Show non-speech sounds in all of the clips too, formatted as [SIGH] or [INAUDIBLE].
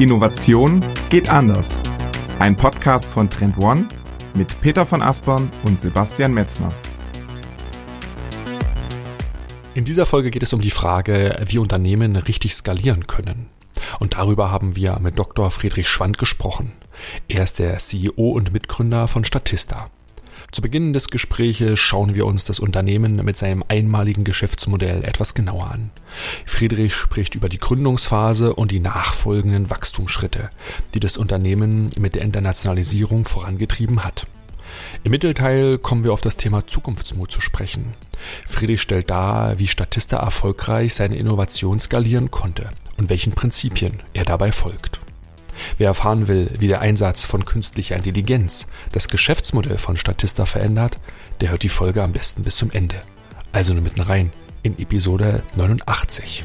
Innovation geht anders. Ein Podcast von Trend One mit Peter von Aspern und Sebastian Metzner. In dieser Folge geht es um die Frage, wie Unternehmen richtig skalieren können. Und darüber haben wir mit Dr. Friedrich Schwand gesprochen. Er ist der CEO und Mitgründer von Statista. Zu Beginn des Gespräches schauen wir uns das Unternehmen mit seinem einmaligen Geschäftsmodell etwas genauer an. Friedrich spricht über die Gründungsphase und die nachfolgenden Wachstumsschritte, die das Unternehmen mit der Internationalisierung vorangetrieben hat. Im Mittelteil kommen wir auf das Thema Zukunftsmut zu sprechen. Friedrich stellt dar, wie Statista erfolgreich seine Innovation skalieren konnte und welchen Prinzipien er dabei folgt. Wer erfahren will, wie der Einsatz von künstlicher Intelligenz das Geschäftsmodell von Statista verändert, der hört die Folge am besten bis zum Ende. Also nur mitten rein in Episode 89.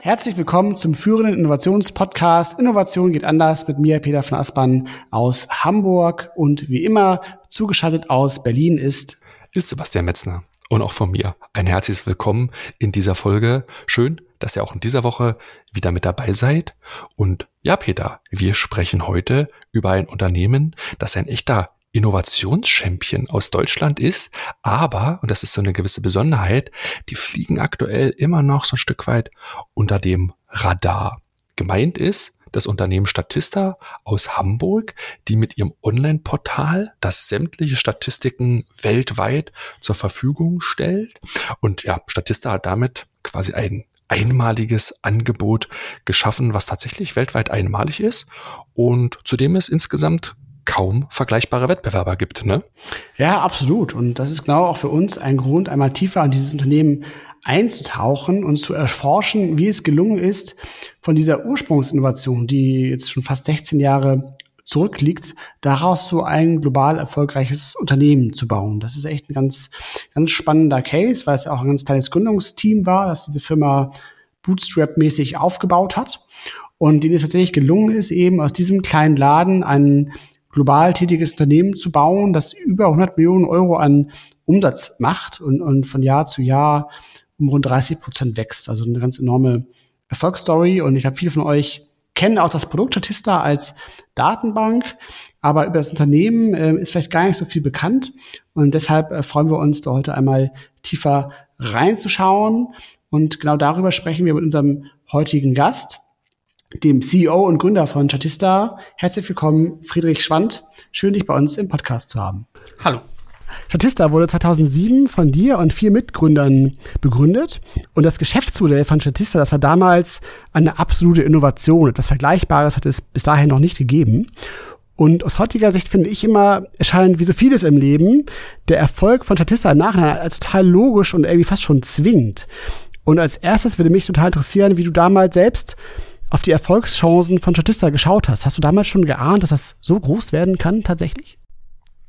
Herzlich willkommen zum führenden Innovationspodcast Innovation geht anders mit mir, Peter von Aspern aus Hamburg und wie immer zugeschaltet aus Berlin ist ist Sebastian Metzner und auch von mir ein herzliches Willkommen in dieser Folge. Schön, dass ihr auch in dieser Woche wieder mit dabei seid. Und ja, Peter, wir sprechen heute über ein Unternehmen, das ein echter Innovationschampion aus Deutschland ist, aber, und das ist so eine gewisse Besonderheit, die fliegen aktuell immer noch so ein Stück weit unter dem Radar. Gemeint ist, das Unternehmen Statista aus Hamburg, die mit ihrem Online-Portal das sämtliche Statistiken weltweit zur Verfügung stellt. Und ja, Statista hat damit quasi ein einmaliges Angebot geschaffen, was tatsächlich weltweit einmalig ist und zudem es insgesamt kaum vergleichbare Wettbewerber gibt, ne? Ja, absolut. Und das ist genau auch für uns ein Grund, einmal tiefer in dieses Unternehmen einzutauchen und zu erforschen, wie es gelungen ist, von dieser Ursprungsinnovation, die jetzt schon fast 16 Jahre zurückliegt, daraus so ein global erfolgreiches Unternehmen zu bauen. Das ist echt ein ganz, ganz spannender Case, weil es auch ein ganz kleines Gründungsteam war, das diese Firma Bootstrap-mäßig aufgebaut hat und denen es tatsächlich gelungen ist, eben aus diesem kleinen Laden ein global tätiges Unternehmen zu bauen, das über 100 Millionen Euro an Umsatz macht und, und von Jahr zu Jahr um rund 30 Prozent wächst. Also eine ganz enorme Erfolgsstory. Und ich glaube, viele von euch kennen auch das Produkt Statista als Datenbank, aber über das Unternehmen äh, ist vielleicht gar nicht so viel bekannt. Und deshalb äh, freuen wir uns, da heute einmal tiefer reinzuschauen. Und genau darüber sprechen wir mit unserem heutigen Gast, dem CEO und Gründer von Statista. Herzlich willkommen, Friedrich Schwand. Schön, dich bei uns im Podcast zu haben. Hallo. Statista wurde 2007 von dir und vier Mitgründern begründet. Und das Geschäftsmodell von Statista, das war damals eine absolute Innovation. Etwas Vergleichbares hat es bis dahin noch nicht gegeben. Und aus heutiger Sicht finde ich immer, erscheint wie so vieles im Leben, der Erfolg von Statista im Nachhinein als total logisch und irgendwie fast schon zwingend. Und als erstes würde mich total interessieren, wie du damals selbst auf die Erfolgschancen von Statista geschaut hast. Hast du damals schon geahnt, dass das so groß werden kann tatsächlich?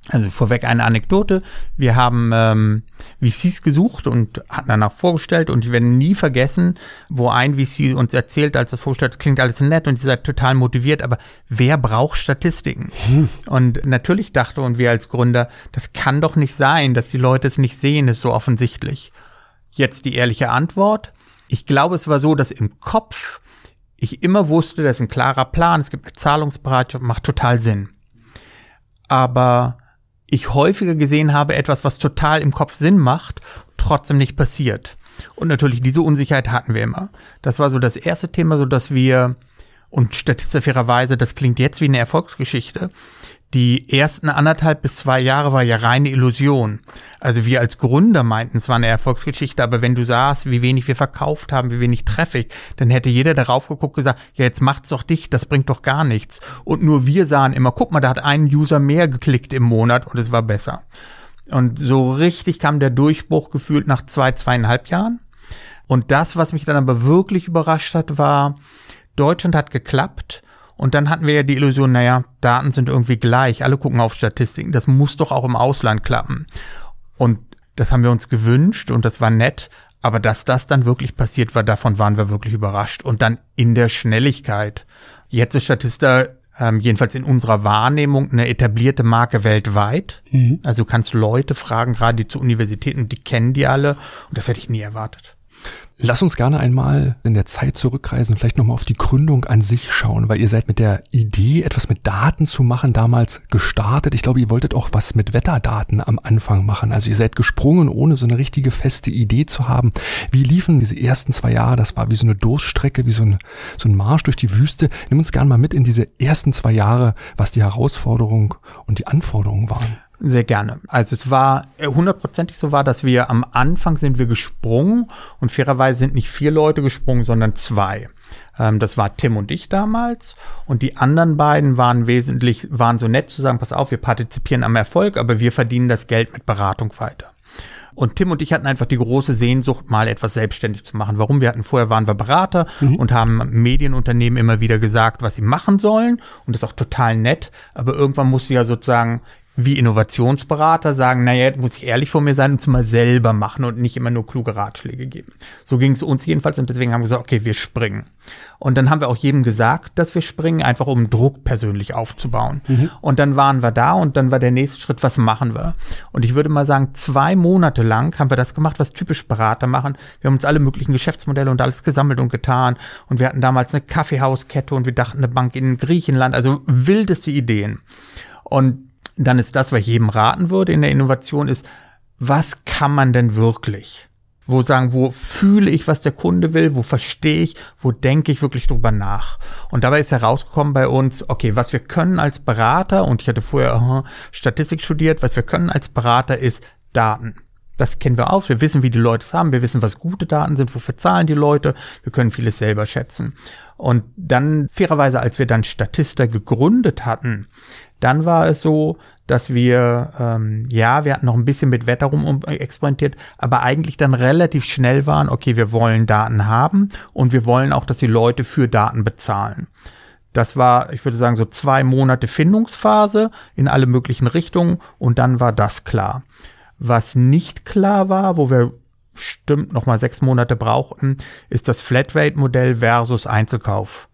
Also vorweg eine Anekdote. Wir haben ähm, VCs gesucht und hatten danach vorgestellt und die werden nie vergessen, wo ein VC uns erzählt, als er vorstellt, klingt alles nett und ihr seid total motiviert, aber wer braucht Statistiken? Hm. Und natürlich dachte und wir als Gründer, das kann doch nicht sein, dass die Leute es nicht sehen, ist so offensichtlich. Jetzt die ehrliche Antwort. Ich glaube, es war so, dass im Kopf ich immer wusste, das ist ein klarer Plan, es gibt eine Zahlungsbereitschaft, macht total Sinn. Aber ich häufiger gesehen habe, etwas, was total im Kopf Sinn macht, trotzdem nicht passiert. Und natürlich diese Unsicherheit hatten wir immer. Das war so das erste Thema, so dass wir, und statistisch fairerweise, das klingt jetzt wie eine Erfolgsgeschichte, die ersten anderthalb bis zwei Jahre war ja reine Illusion. Also wir als Gründer meinten, es war eine Erfolgsgeschichte, aber wenn du sahst, wie wenig wir verkauft haben, wie wenig Traffic, dann hätte jeder darauf geguckt gesagt, ja, jetzt macht's doch dich, das bringt doch gar nichts. Und nur wir sahen immer, guck mal, da hat ein User mehr geklickt im Monat und es war besser. Und so richtig kam der Durchbruch gefühlt nach zwei, zweieinhalb Jahren. Und das, was mich dann aber wirklich überrascht hat, war, Deutschland hat geklappt, und dann hatten wir ja die Illusion, naja, Daten sind irgendwie gleich, alle gucken auf Statistiken, das muss doch auch im Ausland klappen. Und das haben wir uns gewünscht und das war nett, aber dass das dann wirklich passiert war, davon waren wir wirklich überrascht. Und dann in der Schnelligkeit. Jetzt ist Statista ähm, jedenfalls in unserer Wahrnehmung eine etablierte Marke weltweit. Mhm. Also du kannst Leute fragen, gerade die zu Universitäten, die kennen die alle. Und das hätte ich nie erwartet. Lass uns gerne einmal in der Zeit zurückreisen, vielleicht nochmal auf die Gründung an sich schauen, weil ihr seid mit der Idee, etwas mit Daten zu machen, damals gestartet. Ich glaube, ihr wolltet auch was mit Wetterdaten am Anfang machen. Also ihr seid gesprungen, ohne so eine richtige feste Idee zu haben. Wie liefen diese ersten zwei Jahre? Das war wie so eine Durststrecke, wie so ein, so ein Marsch durch die Wüste. Nimm uns gerne mal mit in diese ersten zwei Jahre, was die Herausforderung und die Anforderungen waren. Sehr gerne. Also es war äh, hundertprozentig so war, dass wir am Anfang sind wir gesprungen und fairerweise sind nicht vier Leute gesprungen, sondern zwei. Ähm, das war Tim und ich damals und die anderen beiden waren wesentlich, waren so nett zu sagen, pass auf, wir partizipieren am Erfolg, aber wir verdienen das Geld mit Beratung weiter. Und Tim und ich hatten einfach die große Sehnsucht, mal etwas selbstständig zu machen. Warum? Wir hatten vorher waren wir Berater mhm. und haben Medienunternehmen immer wieder gesagt, was sie machen sollen. Und das ist auch total nett. Aber irgendwann musste ja sozusagen wie Innovationsberater sagen, naja, muss ich ehrlich vor mir sein und es mal selber machen und nicht immer nur kluge Ratschläge geben. So ging es uns jedenfalls und deswegen haben wir gesagt, okay, wir springen. Und dann haben wir auch jedem gesagt, dass wir springen, einfach um Druck persönlich aufzubauen. Mhm. Und dann waren wir da und dann war der nächste Schritt, was machen wir? Und ich würde mal sagen, zwei Monate lang haben wir das gemacht, was typisch Berater machen. Wir haben uns alle möglichen Geschäftsmodelle und alles gesammelt und getan. Und wir hatten damals eine Kaffeehauskette und wir dachten eine Bank in Griechenland, also wildeste Ideen. Und dann ist das, was ich jedem raten würde in der Innovation, ist, was kann man denn wirklich? Wo sagen, wo fühle ich, was der Kunde will, wo verstehe ich, wo denke ich wirklich drüber nach. Und dabei ist herausgekommen bei uns, okay, was wir können als Berater, und ich hatte vorher uh, Statistik studiert, was wir können als Berater ist Daten. Das kennen wir aus. Wir wissen, wie die Leute es haben. Wir wissen, was gute Daten sind. Wofür zahlen die Leute? Wir können vieles selber schätzen. Und dann, fairerweise, als wir dann Statista gegründet hatten, dann war es so, dass wir, ähm, ja, wir hatten noch ein bisschen mit Wetter rum experimentiert, aber eigentlich dann relativ schnell waren, okay, wir wollen Daten haben und wir wollen auch, dass die Leute für Daten bezahlen. Das war, ich würde sagen, so zwei Monate Findungsphase in alle möglichen Richtungen und dann war das klar. Was nicht klar war, wo wir stimmt noch mal sechs Monate brauchten, ist das Flatrate-Modell versus Einzelkauf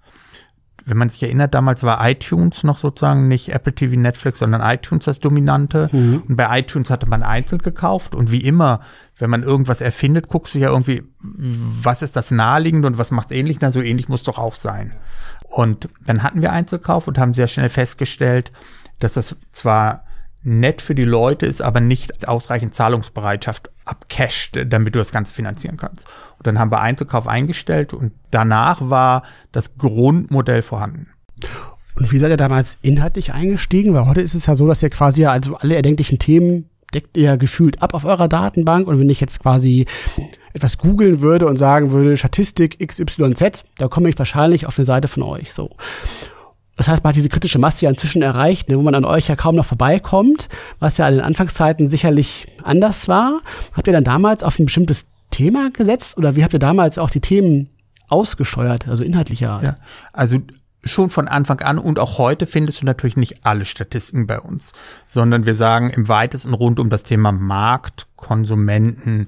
wenn man sich erinnert, damals war iTunes noch sozusagen nicht Apple TV, Netflix, sondern iTunes das Dominante. Mhm. Und bei iTunes hatte man einzeln gekauft. Und wie immer, wenn man irgendwas erfindet, guckst du ja irgendwie, was ist das naheliegend und was macht es ähnlich? Na, so ähnlich muss doch auch sein. Und dann hatten wir Einzelkauf und haben sehr schnell festgestellt, dass das zwar nett für die Leute ist, aber nicht ausreichend Zahlungsbereitschaft abcasht, damit du das Ganze finanzieren kannst. Und dann haben wir Einzelkauf eingestellt und danach war das Grundmodell vorhanden. Und wie seid ihr damals inhaltlich eingestiegen? Weil heute ist es ja so, dass ihr quasi also alle erdenklichen Themen deckt ihr gefühlt ab auf eurer Datenbank. Und wenn ich jetzt quasi etwas googeln würde und sagen würde, Statistik XYZ, da komme ich wahrscheinlich auf eine Seite von euch. So. Das heißt, man hat diese kritische Masse ja inzwischen erreicht, ne, wo man an euch ja kaum noch vorbeikommt, was ja an den Anfangszeiten sicherlich anders war. Habt ihr dann damals auf ein bestimmtes Thema gesetzt oder wie habt ihr damals auch die Themen ausgesteuert, also inhaltlicher Ja, also schon von Anfang an und auch heute findest du natürlich nicht alle Statistiken bei uns, sondern wir sagen im weitesten rund um das Thema Markt, Konsumenten,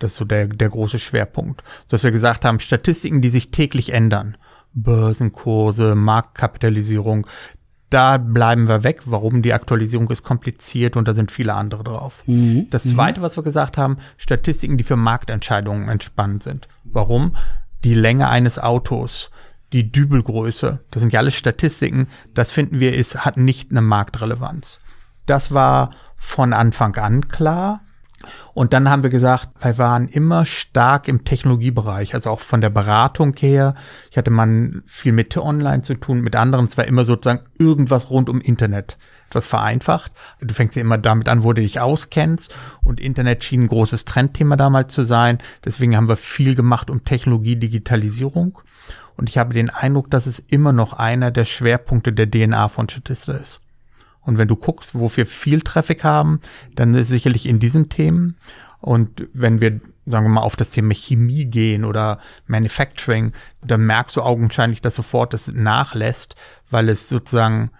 das ist so der, der große Schwerpunkt. Dass wir gesagt haben, Statistiken, die sich täglich ändern. Börsenkurse, Marktkapitalisierung, da bleiben wir weg. Warum? Die Aktualisierung ist kompliziert und da sind viele andere drauf. Mhm. Das zweite, was wir gesagt haben, Statistiken, die für Marktentscheidungen entspannend sind. Warum? Die Länge eines Autos, die Dübelgröße, das sind ja alles Statistiken, das finden wir ist, hat nicht eine Marktrelevanz. Das war von Anfang an klar. Und dann haben wir gesagt, wir waren immer stark im Technologiebereich, also auch von der Beratung her. Ich hatte man viel mit Online zu tun, mit anderen. Es war immer sozusagen irgendwas rund um Internet. Etwas vereinfacht. Du fängst ja immer damit an, wo du dich auskennst. Und Internet schien ein großes Trendthema damals zu sein. Deswegen haben wir viel gemacht um Technologie, Digitalisierung. Und ich habe den Eindruck, dass es immer noch einer der Schwerpunkte der DNA von Statista ist. Und wenn du guckst, wo wir viel Traffic haben, dann ist sicherlich in diesen Themen. Und wenn wir, sagen wir mal, auf das Thema Chemie gehen oder Manufacturing, dann merkst du augenscheinlich, dass sofort das nachlässt, weil es sozusagen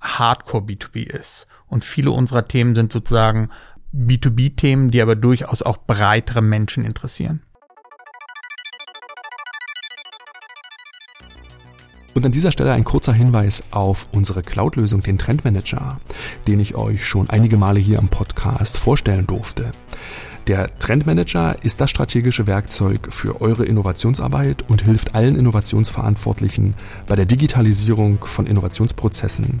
Hardcore B2B ist. Und viele unserer Themen sind sozusagen B2B-Themen, die aber durchaus auch breitere Menschen interessieren. Und an dieser Stelle ein kurzer Hinweis auf unsere Cloud-Lösung, den Trendmanager, den ich euch schon einige Male hier im Podcast vorstellen durfte. Der Trendmanager ist das strategische Werkzeug für eure Innovationsarbeit und hilft allen Innovationsverantwortlichen bei der Digitalisierung von Innovationsprozessen.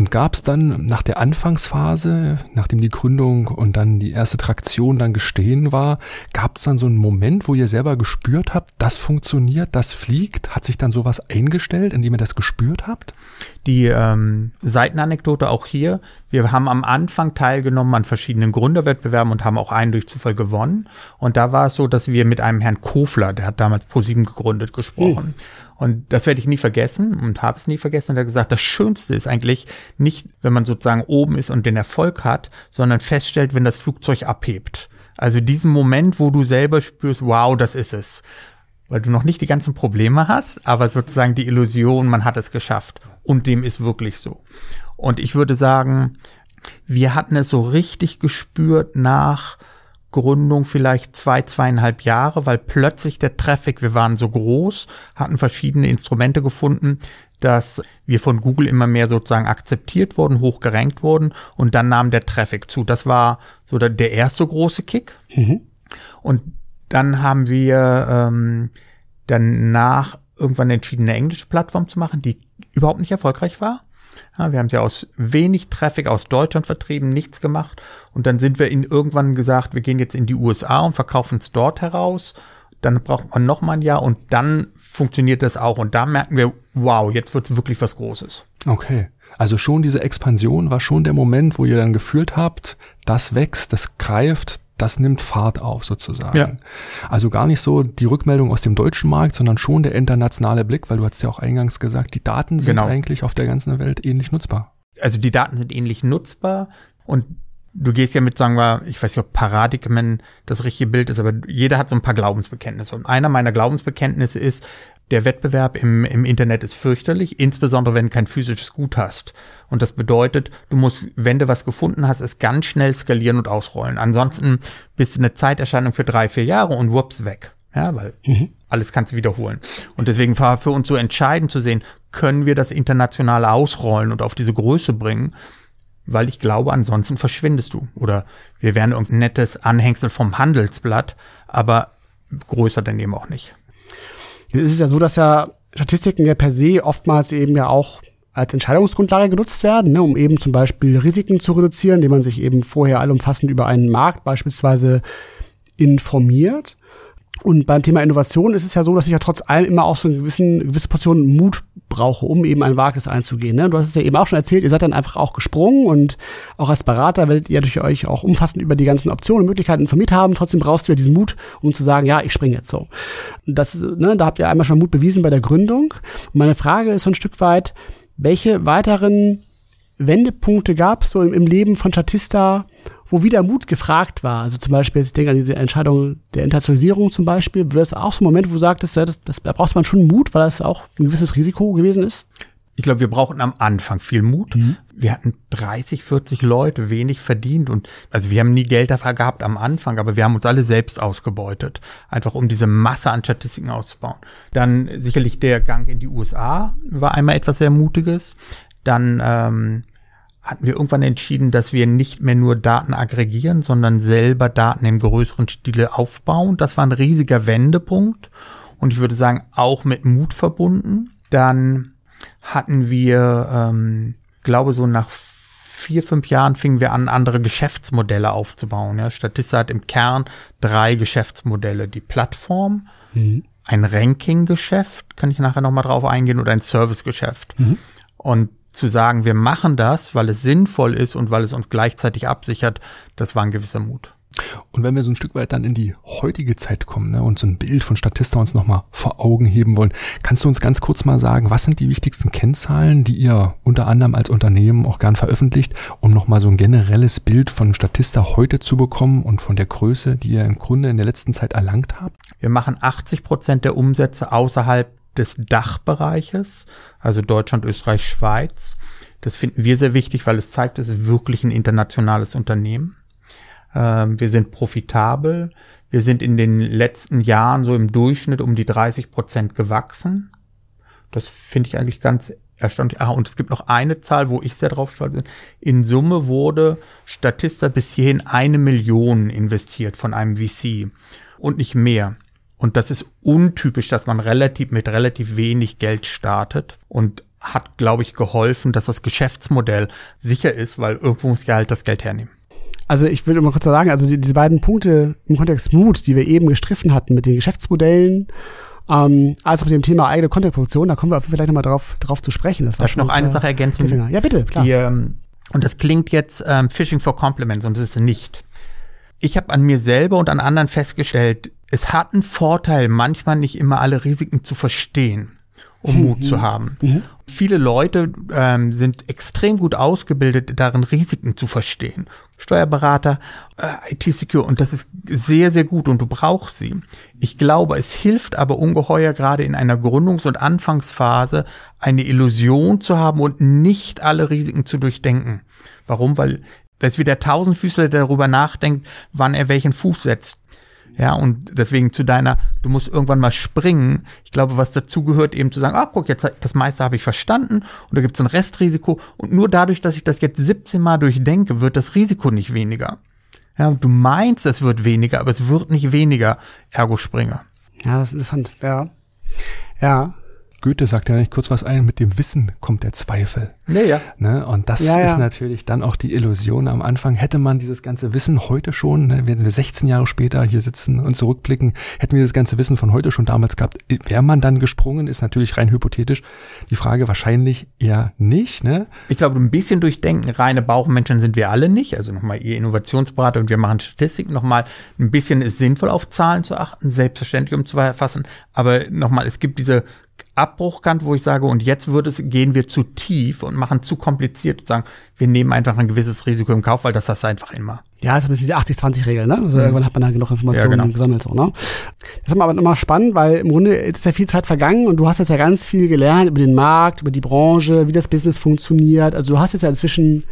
Und gab es dann nach der Anfangsphase, nachdem die Gründung und dann die erste Traktion dann gestehen war, gab es dann so einen Moment, wo ihr selber gespürt habt, das funktioniert, das fliegt? Hat sich dann sowas eingestellt, indem ihr das gespürt habt? Die ähm, Seitenanekdote auch hier. Wir haben am Anfang teilgenommen an verschiedenen Gründerwettbewerben und haben auch einen durch Zufall gewonnen. Und da war es so, dass wir mit einem Herrn Kofler, der hat damals ProSieben gegründet, gesprochen. Mhm. Und das werde ich nie vergessen und habe es nie vergessen. Und er hat gesagt, das Schönste ist eigentlich nicht, wenn man sozusagen oben ist und den Erfolg hat, sondern feststellt, wenn das Flugzeug abhebt. Also diesen Moment, wo du selber spürst, wow, das ist es. Weil du noch nicht die ganzen Probleme hast, aber sozusagen die Illusion, man hat es geschafft. Und dem ist wirklich so. Und ich würde sagen, wir hatten es so richtig gespürt nach Gründung vielleicht zwei, zweieinhalb Jahre, weil plötzlich der Traffic, wir waren so groß, hatten verschiedene Instrumente gefunden, dass wir von Google immer mehr sozusagen akzeptiert wurden, hochgerankt wurden und dann nahm der Traffic zu. Das war so der, der erste große Kick. Mhm. Und dann haben wir ähm, danach irgendwann entschieden, eine englische Plattform zu machen, die überhaupt nicht erfolgreich war. Ja, wir haben sie aus wenig Traffic aus Deutschland vertrieben, nichts gemacht. Und dann sind wir in irgendwann gesagt, wir gehen jetzt in die USA und verkaufen es dort heraus. Dann braucht man noch mal ein Jahr und dann funktioniert das auch. Und da merken wir, wow, jetzt wird es wirklich was Großes. Okay. Also schon diese Expansion war schon der Moment, wo ihr dann gefühlt habt, das wächst, das greift, das nimmt Fahrt auf sozusagen. Ja. Also gar nicht so die Rückmeldung aus dem deutschen Markt, sondern schon der internationale Blick, weil du hast ja auch eingangs gesagt, die Daten sind genau. eigentlich auf der ganzen Welt ähnlich nutzbar. Also die Daten sind ähnlich nutzbar und du gehst ja mit, sagen wir, ich weiß nicht, ob Paradigmen das richtige Bild ist, aber jeder hat so ein paar Glaubensbekenntnisse. Und einer meiner Glaubensbekenntnisse ist, der Wettbewerb im, im Internet ist fürchterlich, insbesondere wenn du kein physisches Gut hast. Und das bedeutet, du musst, wenn du was gefunden hast, es ganz schnell skalieren und ausrollen. Ansonsten bist du eine Zeiterscheinung für drei, vier Jahre und whoops, weg. Ja, weil mhm. alles kannst du wiederholen. Und deswegen war für uns so entscheidend zu sehen, können wir das international ausrollen und auf diese Größe bringen, weil ich glaube, ansonsten verschwindest du. Oder wir wären irgendein nettes Anhängsel vom Handelsblatt, aber größer denn eben auch nicht. Jetzt ist es ja so, dass ja Statistiken ja per se oftmals eben ja auch als Entscheidungsgrundlage genutzt werden, ne, um eben zum Beispiel Risiken zu reduzieren, indem man sich eben vorher allumfassend über einen Markt beispielsweise informiert. Und beim Thema Innovation ist es ja so, dass ich ja trotz allem immer auch so eine gewissen, gewisse Portion Mut brauche, um eben ein Wagnis einzugehen. Ne? Du hast es ja eben auch schon erzählt, ihr seid dann einfach auch gesprungen und auch als Berater werdet ihr durch euch auch umfassend über die ganzen Optionen und Möglichkeiten informiert haben. Trotzdem brauchst du ja diesen Mut, um zu sagen, ja, ich springe jetzt so. Das, ne, da habt ihr einmal schon Mut bewiesen bei der Gründung. Und meine Frage ist so ein Stück weit, welche weiteren Wendepunkte gab es so im, im Leben von Statista, wo wieder Mut gefragt war. Also zum Beispiel, ich denke an diese Entscheidung der Internationalisierung zum Beispiel. Wäre das auch so ein Moment, wo du sagtest, das, das, da braucht man schon Mut, weil das auch ein gewisses Risiko gewesen ist? Ich glaube, wir brauchten am Anfang viel Mut. Mhm. Wir hatten 30, 40 Leute, wenig verdient und also wir haben nie Geld dafür gehabt am Anfang, aber wir haben uns alle selbst ausgebeutet, einfach um diese Masse an Statistiken auszubauen. Dann sicherlich der Gang in die USA war einmal etwas sehr Mutiges. Dann ähm, hatten wir irgendwann entschieden, dass wir nicht mehr nur Daten aggregieren, sondern selber Daten im größeren Stile aufbauen. Das war ein riesiger Wendepunkt und ich würde sagen, auch mit Mut verbunden. Dann hatten wir, ähm, glaube so nach vier, fünf Jahren fingen wir an, andere Geschäftsmodelle aufzubauen. Ja, Statista hat im Kern drei Geschäftsmodelle. Die Plattform, mhm. ein Ranking-Geschäft, kann ich nachher nochmal drauf eingehen, oder ein Service-Geschäft. Mhm. Und zu sagen, wir machen das, weil es sinnvoll ist und weil es uns gleichzeitig absichert, das war ein gewisser Mut. Und wenn wir so ein Stück weit dann in die heutige Zeit kommen ne, und so ein Bild von Statista uns nochmal vor Augen heben wollen, kannst du uns ganz kurz mal sagen, was sind die wichtigsten Kennzahlen, die ihr unter anderem als Unternehmen auch gern veröffentlicht, um nochmal so ein generelles Bild von Statista heute zu bekommen und von der Größe, die ihr im Grunde in der letzten Zeit erlangt habt? Wir machen 80 Prozent der Umsätze außerhalb des Dachbereiches, also Deutschland, Österreich, Schweiz. Das finden wir sehr wichtig, weil es zeigt, es ist wirklich ein internationales Unternehmen. Ähm, wir sind profitabel. Wir sind in den letzten Jahren so im Durchschnitt um die 30 Prozent gewachsen. Das finde ich eigentlich ganz erstaunlich. Ah, und es gibt noch eine Zahl, wo ich sehr drauf stolz bin. In Summe wurde Statista bis hierhin eine Million investiert von einem VC und nicht mehr. Und das ist untypisch, dass man relativ mit relativ wenig Geld startet und hat, glaube ich, geholfen, dass das Geschäftsmodell sicher ist, weil irgendwo muss ja halt das Geld hernehmen. Also ich will mal kurz sagen, also die, diese beiden Punkte im Kontext Mut, die wir eben gestriffen hatten mit den Geschäftsmodellen, ähm, als auch mit dem Thema eigene Contentproduktion, da kommen wir vielleicht nochmal drauf, drauf zu sprechen. Das war Darf ich noch eine Sache ergänzen? Ja, bitte, klar. Die, ähm, und das klingt jetzt ähm, Fishing for Compliments und das ist nicht. Ich habe an mir selber und an anderen festgestellt, es hat einen Vorteil, manchmal nicht immer alle Risiken zu verstehen um mhm. Mut zu haben. Mhm. Viele Leute ähm, sind extrem gut ausgebildet darin, Risiken zu verstehen. Steuerberater, äh, IT-Secure und das ist sehr, sehr gut und du brauchst sie. Ich glaube, es hilft aber ungeheuer gerade in einer Gründungs- und Anfangsphase eine Illusion zu haben und nicht alle Risiken zu durchdenken. Warum? Weil das ist wie der Tausendfüßler, der darüber nachdenkt, wann er welchen Fuß setzt. Ja, und deswegen zu deiner, du musst irgendwann mal springen. Ich glaube, was dazu gehört, eben zu sagen, ah, guck, jetzt das meiste habe ich verstanden und da gibt es ein Restrisiko. Und nur dadurch, dass ich das jetzt 17 Mal durchdenke, wird das Risiko nicht weniger. Ja, du meinst, es wird weniger, aber es wird nicht weniger, ergo springe. Ja, das ist interessant, ja. Ja, Goethe sagt ja nicht kurz was ein, mit dem Wissen kommt der Zweifel. Ja, ja. Ne? Und das ja, ist natürlich dann auch die Illusion am Anfang. Hätte man dieses ganze Wissen heute schon, ne, wenn wir 16 Jahre später hier sitzen und zurückblicken, hätten wir das ganze Wissen von heute schon damals gehabt, wäre man dann gesprungen, ist natürlich rein hypothetisch. Die Frage wahrscheinlich eher nicht. Ne? Ich glaube, ein bisschen durchdenken, reine Bauchmenschen sind wir alle nicht. Also nochmal, ihr Innovationsberater und wir machen Statistiken nochmal. Ein bisschen ist sinnvoll auf Zahlen zu achten, selbstverständlich um zu erfassen. Aber nochmal, es gibt diese Abbruchkant, wo ich sage, und jetzt wird es, gehen wir zu tief und machen zu kompliziert und sagen, wir nehmen einfach ein gewisses Risiko im Kauf, weil das hast du einfach immer. Ja, das ist diese 80-20-Regel, ne? Also mhm. irgendwann hat man da genug Informationen ja, genau. gesammelt, so, ne? Das ist aber immer spannend, weil im Grunde ist ja viel Zeit vergangen und du hast jetzt ja ganz viel gelernt über den Markt, über die Branche, wie das Business funktioniert. Also du hast jetzt ja inzwischen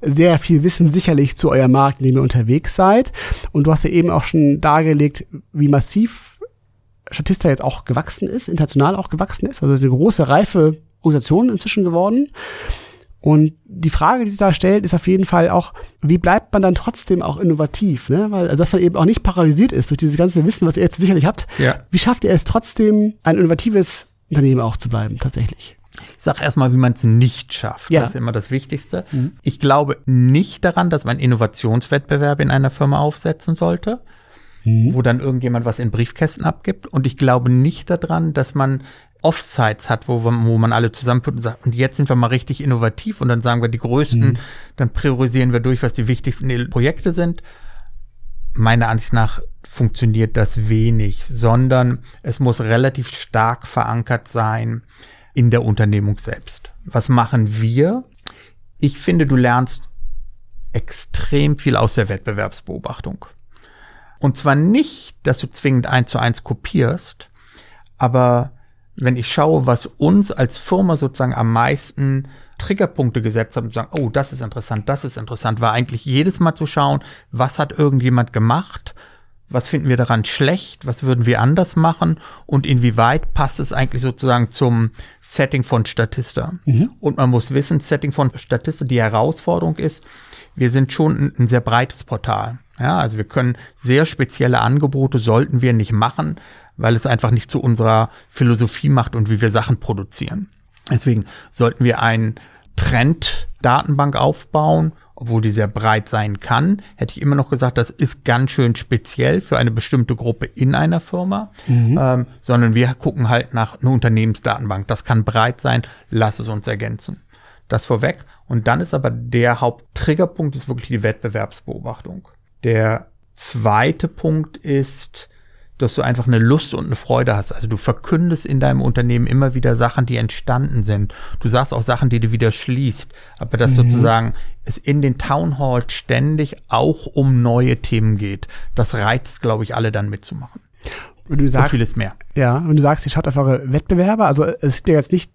sehr viel Wissen sicherlich zu eurem Markt, in dem ihr unterwegs seid. Und du hast ja eben auch schon dargelegt, wie massiv Statista jetzt auch gewachsen ist, international auch gewachsen ist, also eine große, reife Organisation inzwischen geworden. Und die Frage, die sich da stellt, ist auf jeden Fall auch, wie bleibt man dann trotzdem auch innovativ, ne? Weil, also, dass man eben auch nicht paralysiert ist durch dieses ganze Wissen, was ihr jetzt sicherlich habt. Ja. Wie schafft ihr es trotzdem, ein innovatives Unternehmen auch zu bleiben, tatsächlich? Ich sage erstmal, wie man es nicht schafft. Ja. Das ist immer das Wichtigste. Mhm. Ich glaube nicht daran, dass man Innovationswettbewerbe in einer Firma aufsetzen sollte mhm. wo dann irgendjemand was in Briefkästen abgibt. Und ich glaube nicht daran, dass man Offsites hat, wo, wo man alle zusammenführt und sagt, und jetzt sind wir mal richtig innovativ und dann sagen wir die größten, mhm. dann priorisieren wir durch, was die wichtigsten Projekte sind. Meiner Ansicht nach funktioniert das wenig, sondern es muss relativ stark verankert sein in der Unternehmung selbst. Was machen wir? Ich finde, du lernst extrem viel aus der Wettbewerbsbeobachtung. Und zwar nicht, dass du zwingend eins zu eins kopierst, aber wenn ich schaue, was uns als Firma sozusagen am meisten Triggerpunkte gesetzt hat und sagen, oh, das ist interessant, das ist interessant, war eigentlich jedes Mal zu schauen, was hat irgendjemand gemacht, was finden wir daran schlecht, was würden wir anders machen und inwieweit passt es eigentlich sozusagen zum Setting von Statista. Mhm. Und man muss wissen, Setting von Statista, die Herausforderung ist, wir sind schon ein, ein sehr breites Portal. Ja, also wir können sehr spezielle Angebote sollten wir nicht machen, weil es einfach nicht zu unserer Philosophie macht und wie wir Sachen produzieren. Deswegen sollten wir ein Trend-Datenbank aufbauen, obwohl die sehr breit sein kann, hätte ich immer noch gesagt, das ist ganz schön speziell für eine bestimmte Gruppe in einer Firma, mhm. ähm, sondern wir gucken halt nach einer Unternehmensdatenbank. Das kann breit sein, lass es uns ergänzen. Das vorweg. Und dann ist aber der Haupttriggerpunkt ist wirklich die Wettbewerbsbeobachtung. Der zweite Punkt ist, dass du einfach eine Lust und eine Freude hast. Also du verkündest in deinem Unternehmen immer wieder Sachen, die entstanden sind. Du sagst auch Sachen, die du wieder schließt. Aber dass mhm. sozusagen es in den Town Hall ständig auch um neue Themen geht, das reizt, glaube ich, alle dann mitzumachen. Und du sagst, und vieles mehr. Ja, und du sagst, ihr schaut auf eure Wettbewerber. Also es gibt ja jetzt nicht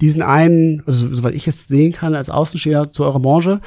diesen einen, also soweit ich es sehen kann als Außensteher zu eurer Branche,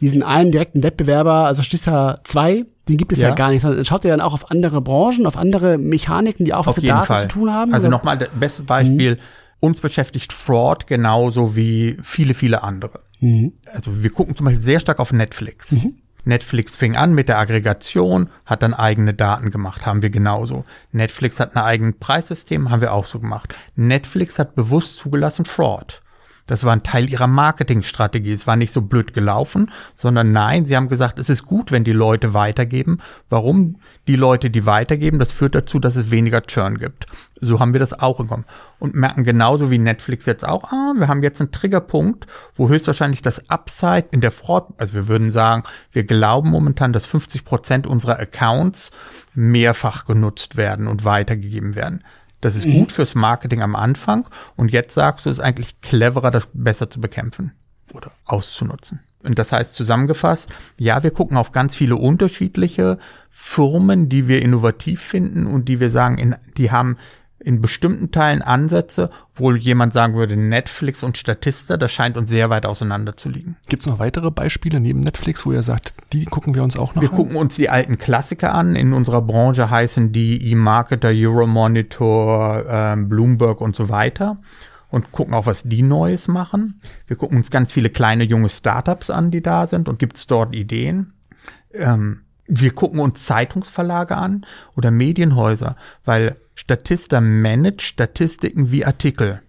diesen einen direkten Wettbewerber, also Stissa 2, den gibt es ja, ja gar nicht. Sondern schaut ihr dann auch auf andere Branchen, auf andere Mechaniken, die auch auf mit Daten Fall. zu tun haben? Also nochmal, das beste Beispiel, mhm. uns beschäftigt Fraud genauso wie viele, viele andere. Mhm. Also wir gucken zum Beispiel sehr stark auf Netflix. Mhm. Netflix fing an mit der Aggregation, hat dann eigene Daten gemacht, haben wir genauso. Netflix hat ein eigenes Preissystem, haben wir auch so gemacht. Netflix hat bewusst zugelassen Fraud. Das war ein Teil ihrer Marketingstrategie. Es war nicht so blöd gelaufen, sondern nein, sie haben gesagt, es ist gut, wenn die Leute weitergeben. Warum? Die Leute, die weitergeben, das führt dazu, dass es weniger Churn gibt. So haben wir das auch bekommen. Und merken genauso wie Netflix jetzt auch, ah, wir haben jetzt einen Triggerpunkt, wo höchstwahrscheinlich das Upside in der Fraud, also wir würden sagen, wir glauben momentan, dass 50 Prozent unserer Accounts mehrfach genutzt werden und weitergegeben werden. Das ist mhm. gut fürs Marketing am Anfang. Und jetzt sagst du, es ist eigentlich cleverer, das besser zu bekämpfen oder auszunutzen. Und das heißt zusammengefasst, ja, wir gucken auf ganz viele unterschiedliche Firmen, die wir innovativ finden und die wir sagen, in, die haben in bestimmten Teilen Ansätze, wo jemand sagen würde, Netflix und Statista, das scheint uns sehr weit auseinander zu liegen. Gibt es noch weitere Beispiele neben Netflix, wo ihr sagt, die gucken wir uns auch noch wir an? Wir gucken uns die alten Klassiker an. In unserer Branche heißen die eMarketer, Euromonitor, ähm, Bloomberg und so weiter und gucken auch, was die Neues machen. Wir gucken uns ganz viele kleine junge Startups an, die da sind und gibt es dort Ideen. Ähm, wir gucken uns Zeitungsverlage an oder Medienhäuser, weil Statista managt Statistiken wie Artikel.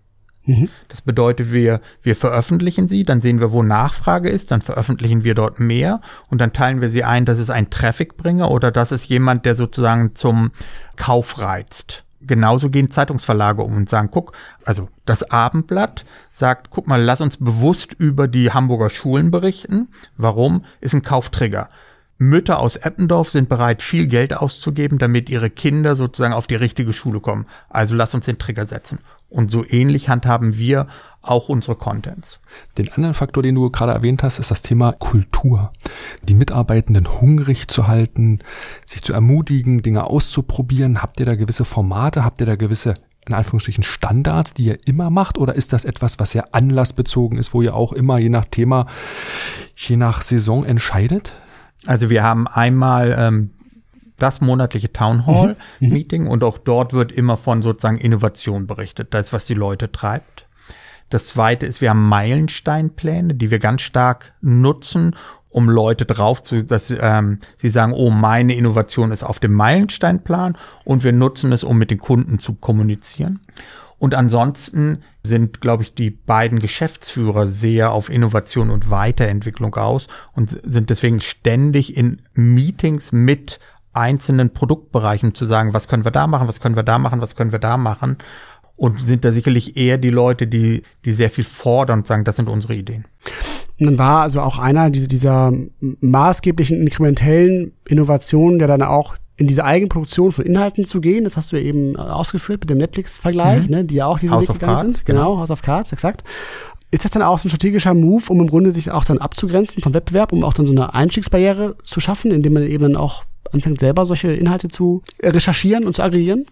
Mhm. Das bedeutet, wir, wir veröffentlichen sie, dann sehen wir, wo Nachfrage ist, dann veröffentlichen wir dort mehr und dann teilen wir sie ein, dass es ein Trafficbringer oder dass es jemand, der sozusagen zum Kauf reizt. Genauso gehen Zeitungsverlage um und sagen, guck, also das Abendblatt sagt, guck mal, lass uns bewusst über die Hamburger Schulen berichten. Warum? Ist ein Kauftrigger. Mütter aus Eppendorf sind bereit, viel Geld auszugeben, damit ihre Kinder sozusagen auf die richtige Schule kommen. Also lass uns den Trigger setzen. Und so ähnlich handhaben wir auch unsere Contents. Den anderen Faktor, den du gerade erwähnt hast, ist das Thema Kultur. Die Mitarbeitenden hungrig zu halten, sich zu ermutigen, Dinge auszuprobieren. Habt ihr da gewisse Formate? Habt ihr da gewisse in Anführungsstrichen Standards, die ihr immer macht? Oder ist das etwas, was ja anlassbezogen ist, wo ihr auch immer je nach Thema, je nach Saison entscheidet? Also wir haben einmal ähm, das monatliche Town Hall mhm. mhm. Meeting und auch dort wird immer von sozusagen Innovation berichtet. Das ist, was die Leute treibt. Das zweite ist, wir haben Meilensteinpläne, die wir ganz stark nutzen, um Leute drauf zu, dass ähm, sie sagen, oh, meine Innovation ist auf dem Meilensteinplan und wir nutzen es, um mit den Kunden zu kommunizieren. Und ansonsten sind, glaube ich, die beiden Geschäftsführer sehr auf Innovation und Weiterentwicklung aus und sind deswegen ständig in Meetings mit einzelnen Produktbereichen zu sagen, was können wir da machen, was können wir da machen, was können wir da machen. Und sind da sicherlich eher die Leute, die, die sehr viel fordern und sagen, das sind unsere Ideen. Und dann war also auch einer dieser, dieser maßgeblichen inkrementellen Innovationen, der dann auch in diese Eigenproduktion von Inhalten zu gehen. Das hast du ja eben äh, ausgeführt mit dem Netflix-Vergleich, mhm. ne, die ja auch diese House Weg gegangen Cards, sind. Genau, genau, House of Cards, exakt. Ist das dann auch so ein strategischer Move, um im Grunde sich auch dann abzugrenzen vom Wettbewerb, um auch dann so eine Einstiegsbarriere zu schaffen, indem man eben dann auch anfängt, selber solche Inhalte zu recherchieren und zu aggregieren?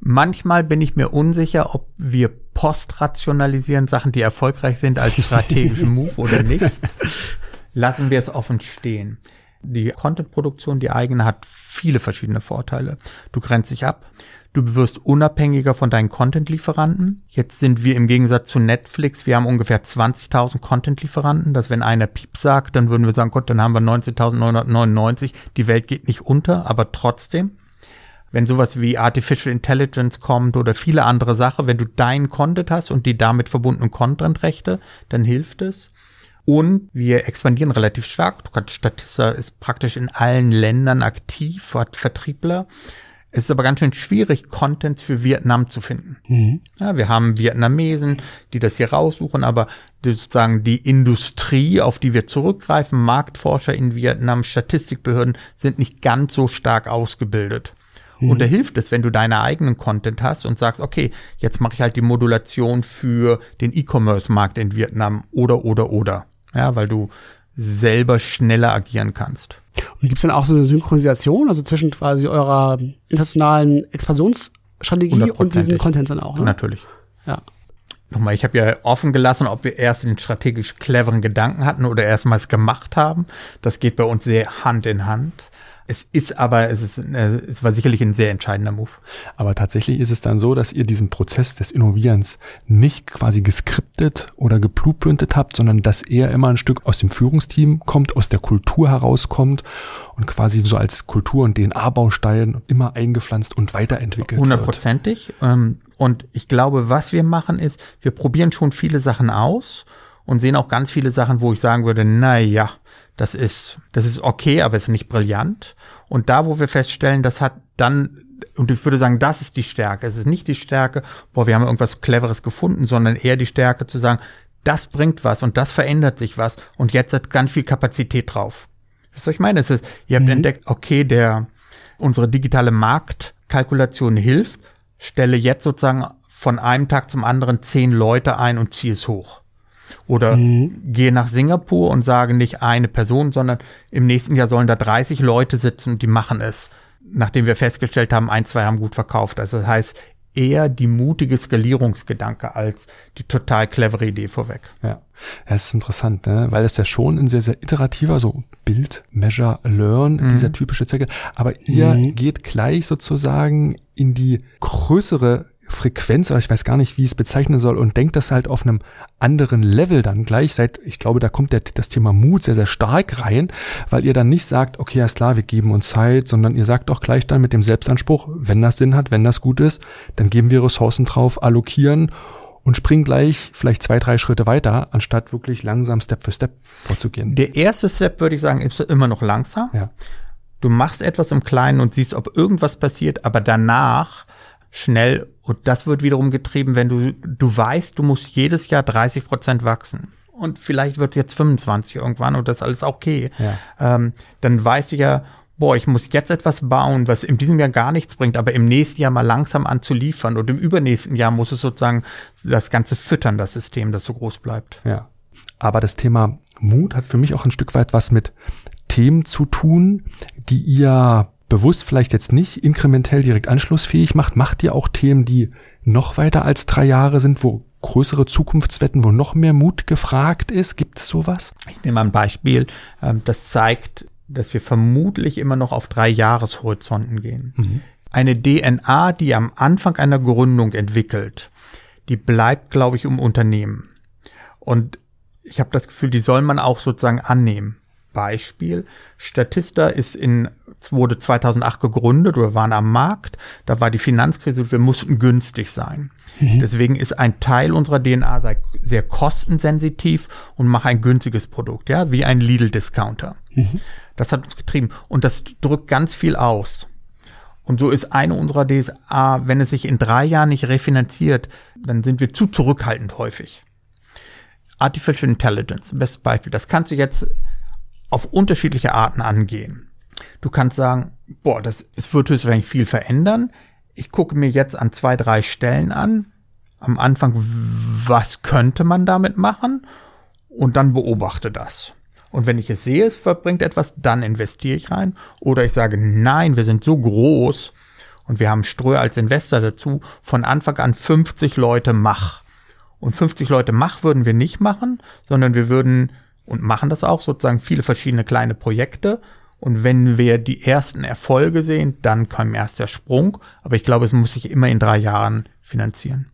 Manchmal bin ich mir unsicher, ob wir postrationalisieren Sachen, die erfolgreich sind, als [LAUGHS] strategischen Move oder nicht. Lassen wir es offen stehen. Die Content-Produktion, die eigene, hat viele verschiedene Vorteile. Du grenzt dich ab. Du wirst unabhängiger von deinen Content-Lieferanten. Jetzt sind wir im Gegensatz zu Netflix, wir haben ungefähr 20.000 Content-Lieferanten, dass wenn einer Piep sagt, dann würden wir sagen, Gott, dann haben wir 19.999. Die Welt geht nicht unter, aber trotzdem. Wenn sowas wie Artificial Intelligence kommt oder viele andere Sachen, wenn du deinen Content hast und die damit verbundenen Content-Rechte, dann hilft es. Und wir expandieren relativ stark. Statista ist praktisch in allen Ländern aktiv, hat Vertriebler. Es ist aber ganz schön schwierig, Contents für Vietnam zu finden. Mhm. Ja, wir haben Vietnamesen, die das hier raussuchen, aber sozusagen die Industrie, auf die wir zurückgreifen, Marktforscher in Vietnam, Statistikbehörden, sind nicht ganz so stark ausgebildet. Mhm. Und da hilft es, wenn du deine eigenen Content hast und sagst, okay, jetzt mache ich halt die Modulation für den E-Commerce-Markt in Vietnam oder, oder, oder. Ja, weil du selber schneller agieren kannst. Und gibt es dann auch so eine Synchronisation, also zwischen quasi eurer internationalen Expansionsstrategie und diesem Content dann auch? Ne? Natürlich. Ja. Nochmal, ich habe ja offen gelassen, ob wir erst den strategisch cleveren Gedanken hatten oder erstmals gemacht haben. Das geht bei uns sehr Hand in Hand. Es ist aber, es, ist, äh, es war sicherlich ein sehr entscheidender Move. Aber tatsächlich ist es dann so, dass ihr diesen Prozess des Innovierens nicht quasi geskriptet oder geblueprintet habt, sondern dass er immer ein Stück aus dem Führungsteam kommt, aus der Kultur herauskommt und quasi so als Kultur- und DNA-Baustein immer eingepflanzt und weiterentwickelt Hundertprozentig. Ähm, und ich glaube, was wir machen ist, wir probieren schon viele Sachen aus und sehen auch ganz viele Sachen, wo ich sagen würde, na ja, das ist, das ist okay, aber es ist nicht brillant. Und da, wo wir feststellen, das hat dann, und ich würde sagen, das ist die Stärke. Es ist nicht die Stärke, boah, wir haben irgendwas Cleveres gefunden, sondern eher die Stärke zu sagen, das bringt was und das verändert sich was und jetzt hat ganz viel Kapazität drauf. Was soll ich meine? Es ist, ihr habt mhm. entdeckt, okay, der, unsere digitale Marktkalkulation hilft, stelle jetzt sozusagen von einem Tag zum anderen zehn Leute ein und ziehe es hoch. Oder mhm. gehe nach Singapur und sage nicht eine Person, sondern im nächsten Jahr sollen da 30 Leute sitzen und die machen es. Nachdem wir festgestellt haben, ein, zwei haben gut verkauft. Also das heißt, eher die mutige Skalierungsgedanke als die total clevere Idee vorweg. Ja, das ist interessant, ne? weil es ja schon ein sehr, sehr iterativer, so Build, Measure, Learn, mhm. dieser typische Zwecke. Aber ihr mhm. geht gleich sozusagen in die größere Frequenz oder ich weiß gar nicht, wie ich es bezeichnen soll und denkt das halt auf einem anderen Level dann gleich seit, ich glaube, da kommt der, das Thema Mut sehr, sehr stark rein, weil ihr dann nicht sagt, okay, ist klar, wir geben uns Zeit, sondern ihr sagt auch gleich dann mit dem Selbstanspruch, wenn das Sinn hat, wenn das gut ist, dann geben wir Ressourcen drauf, allokieren und springen gleich vielleicht zwei, drei Schritte weiter, anstatt wirklich langsam Step für Step vorzugehen. Der erste Step, würde ich sagen, ist immer noch langsam. Ja. Du machst etwas im Kleinen und siehst, ob irgendwas passiert, aber danach schnell und das wird wiederum getrieben, wenn du, du weißt, du musst jedes Jahr 30 Prozent wachsen. Und vielleicht wird jetzt 25 irgendwann und das ist alles okay. Ja. Ähm, dann weißt du ja, boah, ich muss jetzt etwas bauen, was in diesem Jahr gar nichts bringt, aber im nächsten Jahr mal langsam anzuliefern und im übernächsten Jahr muss es sozusagen das Ganze füttern, das System, das so groß bleibt. Ja. Aber das Thema Mut hat für mich auch ein Stück weit was mit Themen zu tun, die ihr bewusst vielleicht jetzt nicht inkrementell direkt anschlussfähig macht, macht ihr auch Themen, die noch weiter als drei Jahre sind, wo größere Zukunftswetten, wo noch mehr Mut gefragt ist? Gibt es sowas? Ich nehme mal ein Beispiel, ähm, das zeigt, dass wir vermutlich immer noch auf drei Jahreshorizonten gehen. Mhm. Eine DNA, die am Anfang einer Gründung entwickelt, die bleibt, glaube ich, im Unternehmen. Und ich habe das Gefühl, die soll man auch sozusagen annehmen. Beispiel, Statista ist in wurde 2008 gegründet oder waren am Markt. Da war die Finanzkrise und wir mussten günstig sein. Mhm. Deswegen ist ein Teil unserer DNA sehr kostensensitiv und macht ein günstiges Produkt, ja, wie ein Lidl-Discounter. Mhm. Das hat uns getrieben und das drückt ganz viel aus. Und so ist eine unserer DSA, wenn es sich in drei Jahren nicht refinanziert, dann sind wir zu zurückhaltend häufig. Artificial Intelligence, bestes Beispiel. Das kannst du jetzt auf unterschiedliche Arten angehen. Du kannst sagen, boah, das, es wird höchstwahrscheinlich viel verändern. Ich gucke mir jetzt an zwei, drei Stellen an. Am Anfang, was könnte man damit machen? Und dann beobachte das. Und wenn ich es sehe, es verbringt etwas, dann investiere ich rein. Oder ich sage, nein, wir sind so groß und wir haben Ströer als Investor dazu. Von Anfang an 50 Leute mach. Und 50 Leute mach würden wir nicht machen, sondern wir würden und machen das auch sozusagen viele verschiedene kleine Projekte und wenn wir die ersten Erfolge sehen, dann kommt erst der Sprung. Aber ich glaube, es muss sich immer in drei Jahren finanzieren.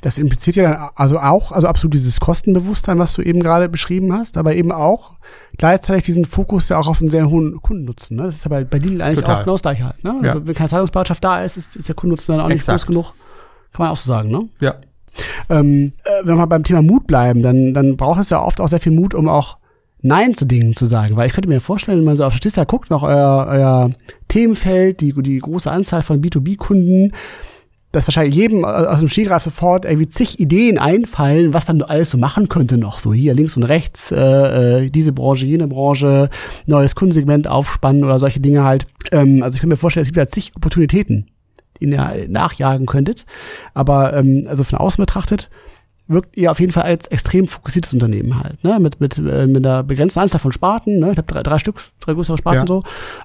Das impliziert ja dann also auch, also absolut dieses Kostenbewusstsein, was du eben gerade beschrieben hast, aber eben auch gleichzeitig diesen Fokus ja auch auf einen sehr hohen Kundennutzen. Ne? Das ist ja bei, bei Lidl eigentlich Total. auch genau das Gleiche halt. Ne? Ja. Also wenn keine Zahlungsbereitschaft da ist, ist, ist der Kundennutzen dann auch Exakt. nicht groß genug. Kann man auch so sagen, ne? Ja. Ähm, äh, wenn wir beim Thema Mut bleiben, dann, dann braucht es ja oft auch sehr viel Mut, um auch Nein zu Dingen zu sagen. Weil ich könnte mir vorstellen, wenn man so auf Statista guckt, noch euer, euer Themenfeld, die, die große Anzahl von B2B-Kunden, dass wahrscheinlich jedem aus dem Skigreif sofort irgendwie zig Ideen einfallen, was man alles so machen könnte noch. So hier links und rechts, äh, äh diese Branche, jene Branche, neues Kundensegment aufspannen oder solche Dinge halt. Ähm, also ich kann mir vorstellen, es gibt ja zig Opportunitäten, die ihr nachjagen könntet. Aber ähm, also von außen betrachtet, wirkt ihr auf jeden Fall als extrem fokussiertes Unternehmen halt, ne? Mit, mit, äh, mit einer begrenzten Anzahl von Sparten, ne? Ich habe drei, drei Stück, drei größere Sparten ja. so.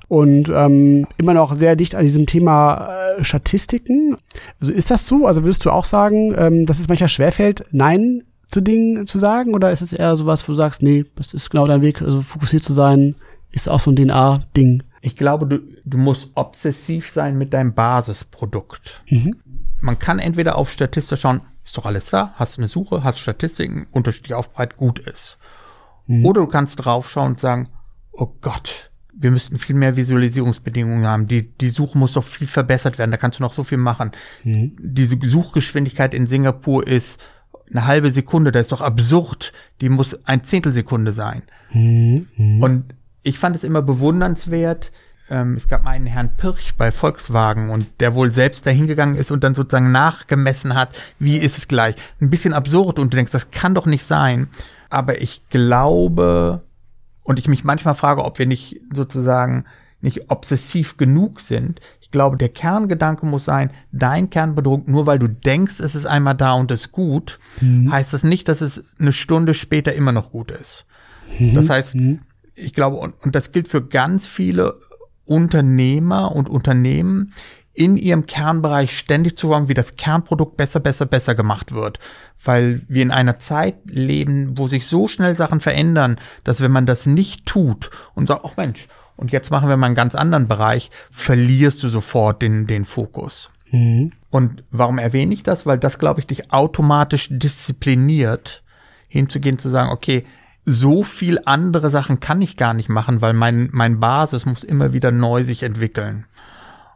Und ähm, immer noch sehr dicht an diesem Thema äh, Statistiken. Also ist das so? Also würdest du auch sagen, ähm, dass es manchmal schwerfällt, Nein zu Dingen zu sagen? Oder ist es eher sowas, wo du sagst, nee, das ist genau dein Weg, also fokussiert zu sein, ist auch so ein DNA-Ding? Ich glaube, du, du musst obsessiv sein mit deinem Basisprodukt. Mhm. Man kann entweder auf Statistisch schauen, ist doch alles da, hast eine Suche, hast Statistiken, unterschiedlich aufbreit, gut ist. Mhm. Oder du kannst draufschauen und sagen, oh Gott, wir müssten viel mehr Visualisierungsbedingungen haben. Die, die Suche muss doch viel verbessert werden. Da kannst du noch so viel machen. Mhm. Diese Suchgeschwindigkeit in Singapur ist eine halbe Sekunde. Das ist doch absurd. Die muss ein Zehntelsekunde sein. Mhm. mhm. Und ich fand es immer bewundernswert, ähm, es gab mal einen Herrn Pirch bei Volkswagen und der wohl selbst dahingegangen ist und dann sozusagen nachgemessen hat, wie ist es gleich. Ein bisschen absurd und du denkst, das kann doch nicht sein. Aber ich glaube und ich mich manchmal frage, ob wir nicht sozusagen nicht obsessiv genug sind. Ich glaube, der Kerngedanke muss sein, dein Kernprodukt, nur weil du denkst, es ist einmal da und ist gut, mhm. heißt das nicht, dass es eine Stunde später immer noch gut ist. Mhm. Das heißt, mhm. ich glaube, und, und das gilt für ganz viele Unternehmer und Unternehmen in ihrem Kernbereich ständig zu haben, wie das Kernprodukt besser, besser, besser gemacht wird. Weil wir in einer Zeit leben, wo sich so schnell Sachen verändern, dass wenn man das nicht tut und sagt, ach Mensch, und jetzt machen wir mal einen ganz anderen Bereich, verlierst du sofort den, den Fokus. Mhm. Und warum erwähne ich das? Weil das, glaube ich, dich automatisch diszipliniert, hinzugehen, zu sagen, okay, so viel andere Sachen kann ich gar nicht machen, weil mein, mein Basis muss immer wieder neu sich entwickeln.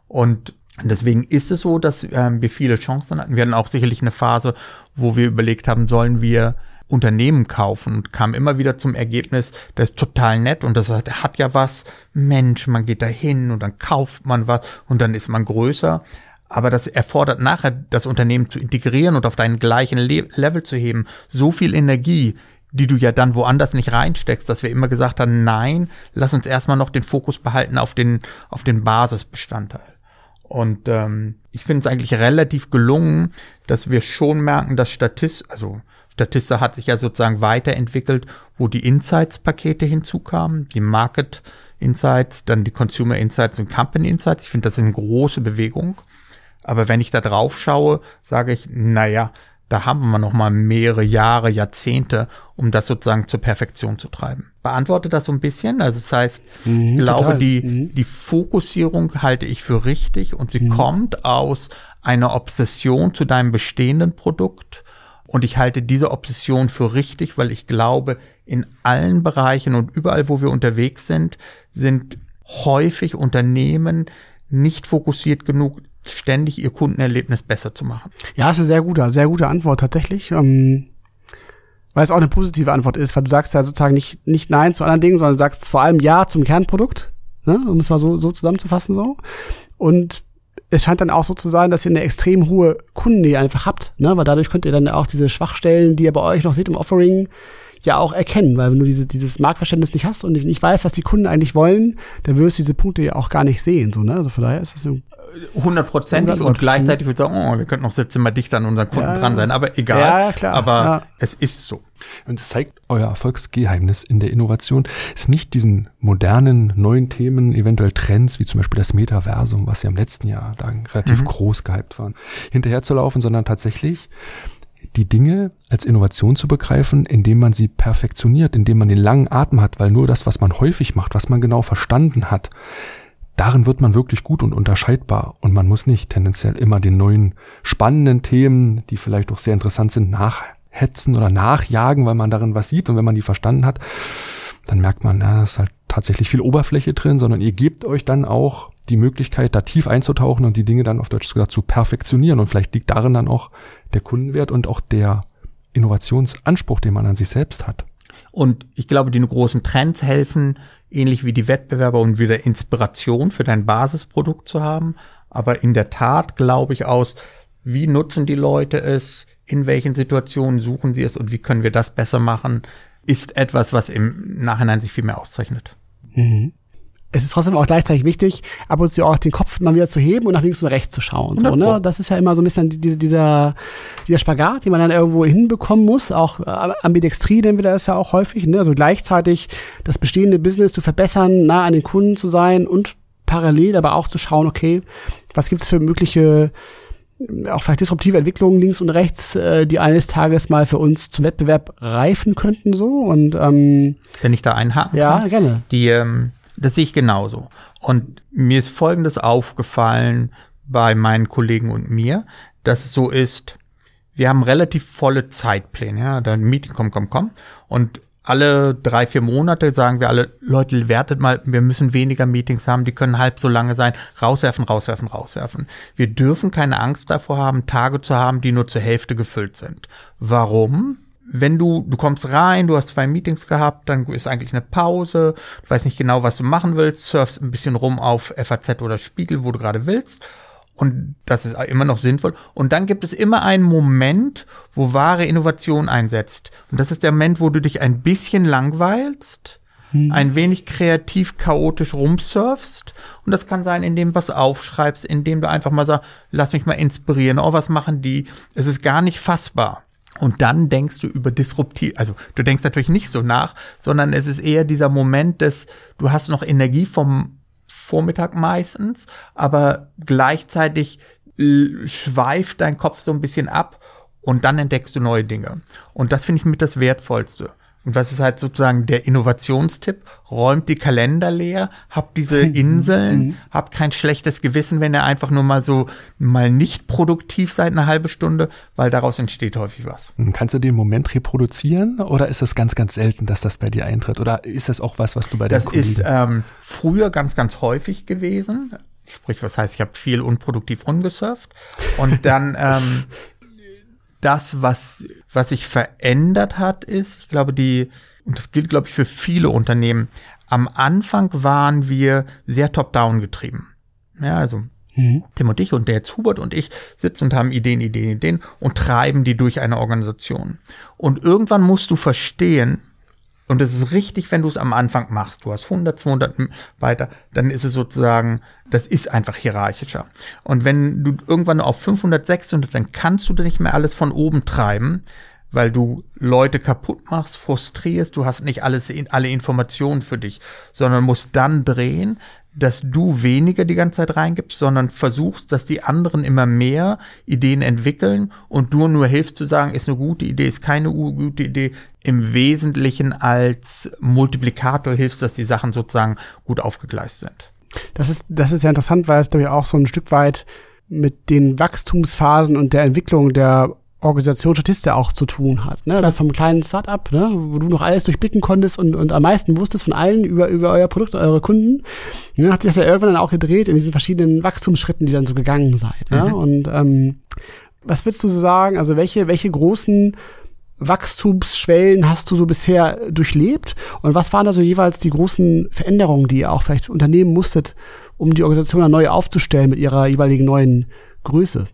Und deswegen ist es so, dass ähm, wir viele Chancen hatten. Wir hatten auch sicherlich eine Phase, wo wir überlegt haben, sollen wir Unternehmen kaufen und kam immer wieder zum Ergebnis, das ist total nett und das hat, hat ja was. Mensch, man geht da hin und dann kauft man was und dann ist man größer. Aber das erfordert nachher, das Unternehmen zu integrieren und auf deinen gleichen Le Level zu heben, so viel Energie, die du ja dann woanders nicht reinsteckst, dass wir immer gesagt haben, nein, lass uns erstmal noch den Fokus behalten auf den, auf den Basisbestandteil. Und ähm, ich finde es eigentlich relativ gelungen, dass wir schon merken, dass Statist, also Statista hat sich ja sozusagen weiterentwickelt, wo die Insights-Pakete hinzukamen, die Market Insights, dann die Consumer Insights und Company Insights. Ich finde, das ist eine große Bewegung. Aber wenn ich da drauf schaue, sage ich, naja, da haben wir noch mal mehrere Jahre, Jahrzehnte, um das sozusagen zur Perfektion zu treiben. Beantworte das so ein bisschen. Also das heißt, mhm, ich glaube, total. die, mhm. die Fokussierung halte ich für richtig und sie mhm. kommt aus einer Obsession zu deinem bestehenden Produkt. Und ich halte diese Obsession für richtig, weil ich glaube, in allen Bereichen und überall, wo wir unterwegs sind, sind häufig Unternehmen nicht fokussiert genug ständig ihr Kundenerlebnis besser zu machen? Ja, ist eine sehr gute, sehr gute Antwort tatsächlich. Ähm, weil es auch eine positive Antwort ist, weil du sagst ja sozusagen nicht, nicht Nein zu anderen Dingen, sondern du sagst vor allem Ja zum Kernprodukt, ne? um es mal so, so zusammenzufassen so. Und es scheint dann auch so zu sein, dass ihr eine extrem hohe Kundennähe einfach habt, ne? weil dadurch könnt ihr dann auch diese Schwachstellen, die ihr bei euch noch seht im Offering, ja auch erkennen, weil wenn du diese, dieses Marktverständnis nicht hast und nicht weißt, was die Kunden eigentlich wollen, dann wirst du diese Punkte ja auch gar nicht sehen. So, ne? Also von daher ist das so hundertprozentig und gleichzeitig würde ich sagen, oh, wir könnten noch 17 Mal dichter an unseren Kunden ja, dran sein, aber egal. Ja, klar, aber ja. es ist so. Und es zeigt euer Erfolgsgeheimnis in der Innovation, ist nicht diesen modernen, neuen Themen, eventuell Trends, wie zum Beispiel das Metaversum, was ja im letzten Jahr da relativ mhm. groß gehypt waren, hinterherzulaufen, sondern tatsächlich die Dinge als Innovation zu begreifen, indem man sie perfektioniert, indem man den langen Atem hat, weil nur das, was man häufig macht, was man genau verstanden hat, darin wird man wirklich gut und unterscheidbar. Und man muss nicht tendenziell immer den neuen spannenden Themen, die vielleicht auch sehr interessant sind, nachhetzen oder nachjagen, weil man darin was sieht und wenn man die verstanden hat, dann merkt man, da ist halt tatsächlich viel Oberfläche drin, sondern ihr gebt euch dann auch die Möglichkeit, da tief einzutauchen und die Dinge dann auf Deutsch gesagt zu perfektionieren. Und vielleicht liegt darin dann auch der Kundenwert und auch der Innovationsanspruch, den man an sich selbst hat. Und ich glaube, die großen Trends helfen, ähnlich wie die Wettbewerber und wieder Inspiration für dein Basisprodukt zu haben. Aber in der Tat glaube ich aus, wie nutzen die Leute es, in welchen Situationen suchen sie es und wie können wir das besser machen, ist etwas, was im Nachhinein sich viel mehr auszeichnet. Mhm es ist trotzdem auch gleichzeitig wichtig, ab und zu auch den Kopf mal wieder zu heben und nach links und rechts zu schauen. So, ne? Das ist ja immer so ein bisschen diese, dieser, dieser Spagat, den man dann irgendwo hinbekommen muss. Auch äh, Ambidextrie nennen wir das ja auch häufig. Ne? Also gleichzeitig das bestehende Business zu verbessern, nah an den Kunden zu sein und parallel aber auch zu schauen, okay, was gibt's für mögliche auch vielleicht disruptive Entwicklungen links und rechts, äh, die eines Tages mal für uns zum Wettbewerb reifen könnten so und ähm, wenn ich da einhaken ja kann, gerne die ähm, das sehe ich genauso. Und mir ist Folgendes aufgefallen bei meinen Kollegen und mir, dass es so ist, wir haben relativ volle Zeitpläne. Ja, dann Meeting, komm, komm, komm. Und alle drei, vier Monate sagen wir alle, Leute, wertet mal, wir müssen weniger Meetings haben, die können halb so lange sein. Rauswerfen, rauswerfen, rauswerfen. Wir dürfen keine Angst davor haben, Tage zu haben, die nur zur Hälfte gefüllt sind. Warum? Wenn du, du kommst rein, du hast zwei Meetings gehabt, dann ist eigentlich eine Pause, du weißt nicht genau, was du machen willst, surfst ein bisschen rum auf FAZ oder Spiegel, wo du gerade willst. Und das ist immer noch sinnvoll. Und dann gibt es immer einen Moment, wo wahre Innovation einsetzt. Und das ist der Moment, wo du dich ein bisschen langweilst, hm. ein wenig kreativ, chaotisch rumsurfst. Und das kann sein, indem du was aufschreibst, indem du einfach mal sagst, lass mich mal inspirieren. Oh, was machen die? Es ist gar nicht fassbar. Und dann denkst du über disruptiv, also du denkst natürlich nicht so nach, sondern es ist eher dieser Moment des, du hast noch Energie vom Vormittag meistens, aber gleichzeitig schweift dein Kopf so ein bisschen ab und dann entdeckst du neue Dinge. Und das finde ich mit das Wertvollste. Und was ist halt sozusagen der Innovationstipp? Räumt die Kalender leer, habt diese [LAUGHS] Inseln, mhm. habt kein schlechtes Gewissen, wenn ihr einfach nur mal so mal nicht produktiv seid eine halbe Stunde, weil daraus entsteht häufig was. Kannst du den Moment reproduzieren oder ist es ganz, ganz selten, dass das bei dir eintritt? Oder ist das auch was, was du bei der Das ist ähm, früher ganz, ganz häufig gewesen. Sprich, was heißt, ich habe viel unproduktiv rumgesurft. Und dann [LAUGHS] ähm, das, was, was sich verändert hat, ist, ich glaube, die, und das gilt, glaube ich, für viele Unternehmen, am Anfang waren wir sehr top-down getrieben. Ja, also mhm. Tim und ich und der jetzt Hubert und ich sitzen und haben Ideen, Ideen, Ideen und treiben die durch eine Organisation. Und irgendwann musst du verstehen, und es ist richtig, wenn du es am Anfang machst. Du hast 100, 200 weiter, dann ist es sozusagen, das ist einfach hierarchischer. Und wenn du irgendwann auf 500, 600, dann kannst du nicht mehr alles von oben treiben, weil du Leute kaputt machst, frustrierst, du hast nicht alles, alle Informationen für dich, sondern musst dann drehen, dass du weniger die ganze Zeit reingibst, sondern versuchst, dass die anderen immer mehr Ideen entwickeln und du nur hilfst zu sagen, ist eine gute Idee, ist keine gute Idee, im Wesentlichen als Multiplikator hilfst, dass die Sachen sozusagen gut aufgegleist sind. Das ist, das ist ja interessant, weil es, glaube ich, auch so ein Stück weit mit den Wachstumsphasen und der Entwicklung der Organisation Statista auch zu tun hat. Ne? Vom kleinen Startup, ne? wo du noch alles durchblicken konntest und, und am meisten wusstest von allen über, über euer Produkt, eure Kunden, ne? hat sich das ja irgendwann dann auch gedreht in diesen verschiedenen Wachstumsschritten, die dann so gegangen seid. Ne? Mhm. Und ähm, was würdest du so sagen? Also welche, welche großen Wachstumsschwellen hast du so bisher durchlebt? Und was waren da so jeweils die großen Veränderungen, die ihr auch vielleicht unternehmen musstet, um die Organisation dann neu aufzustellen mit ihrer jeweiligen neuen Größe?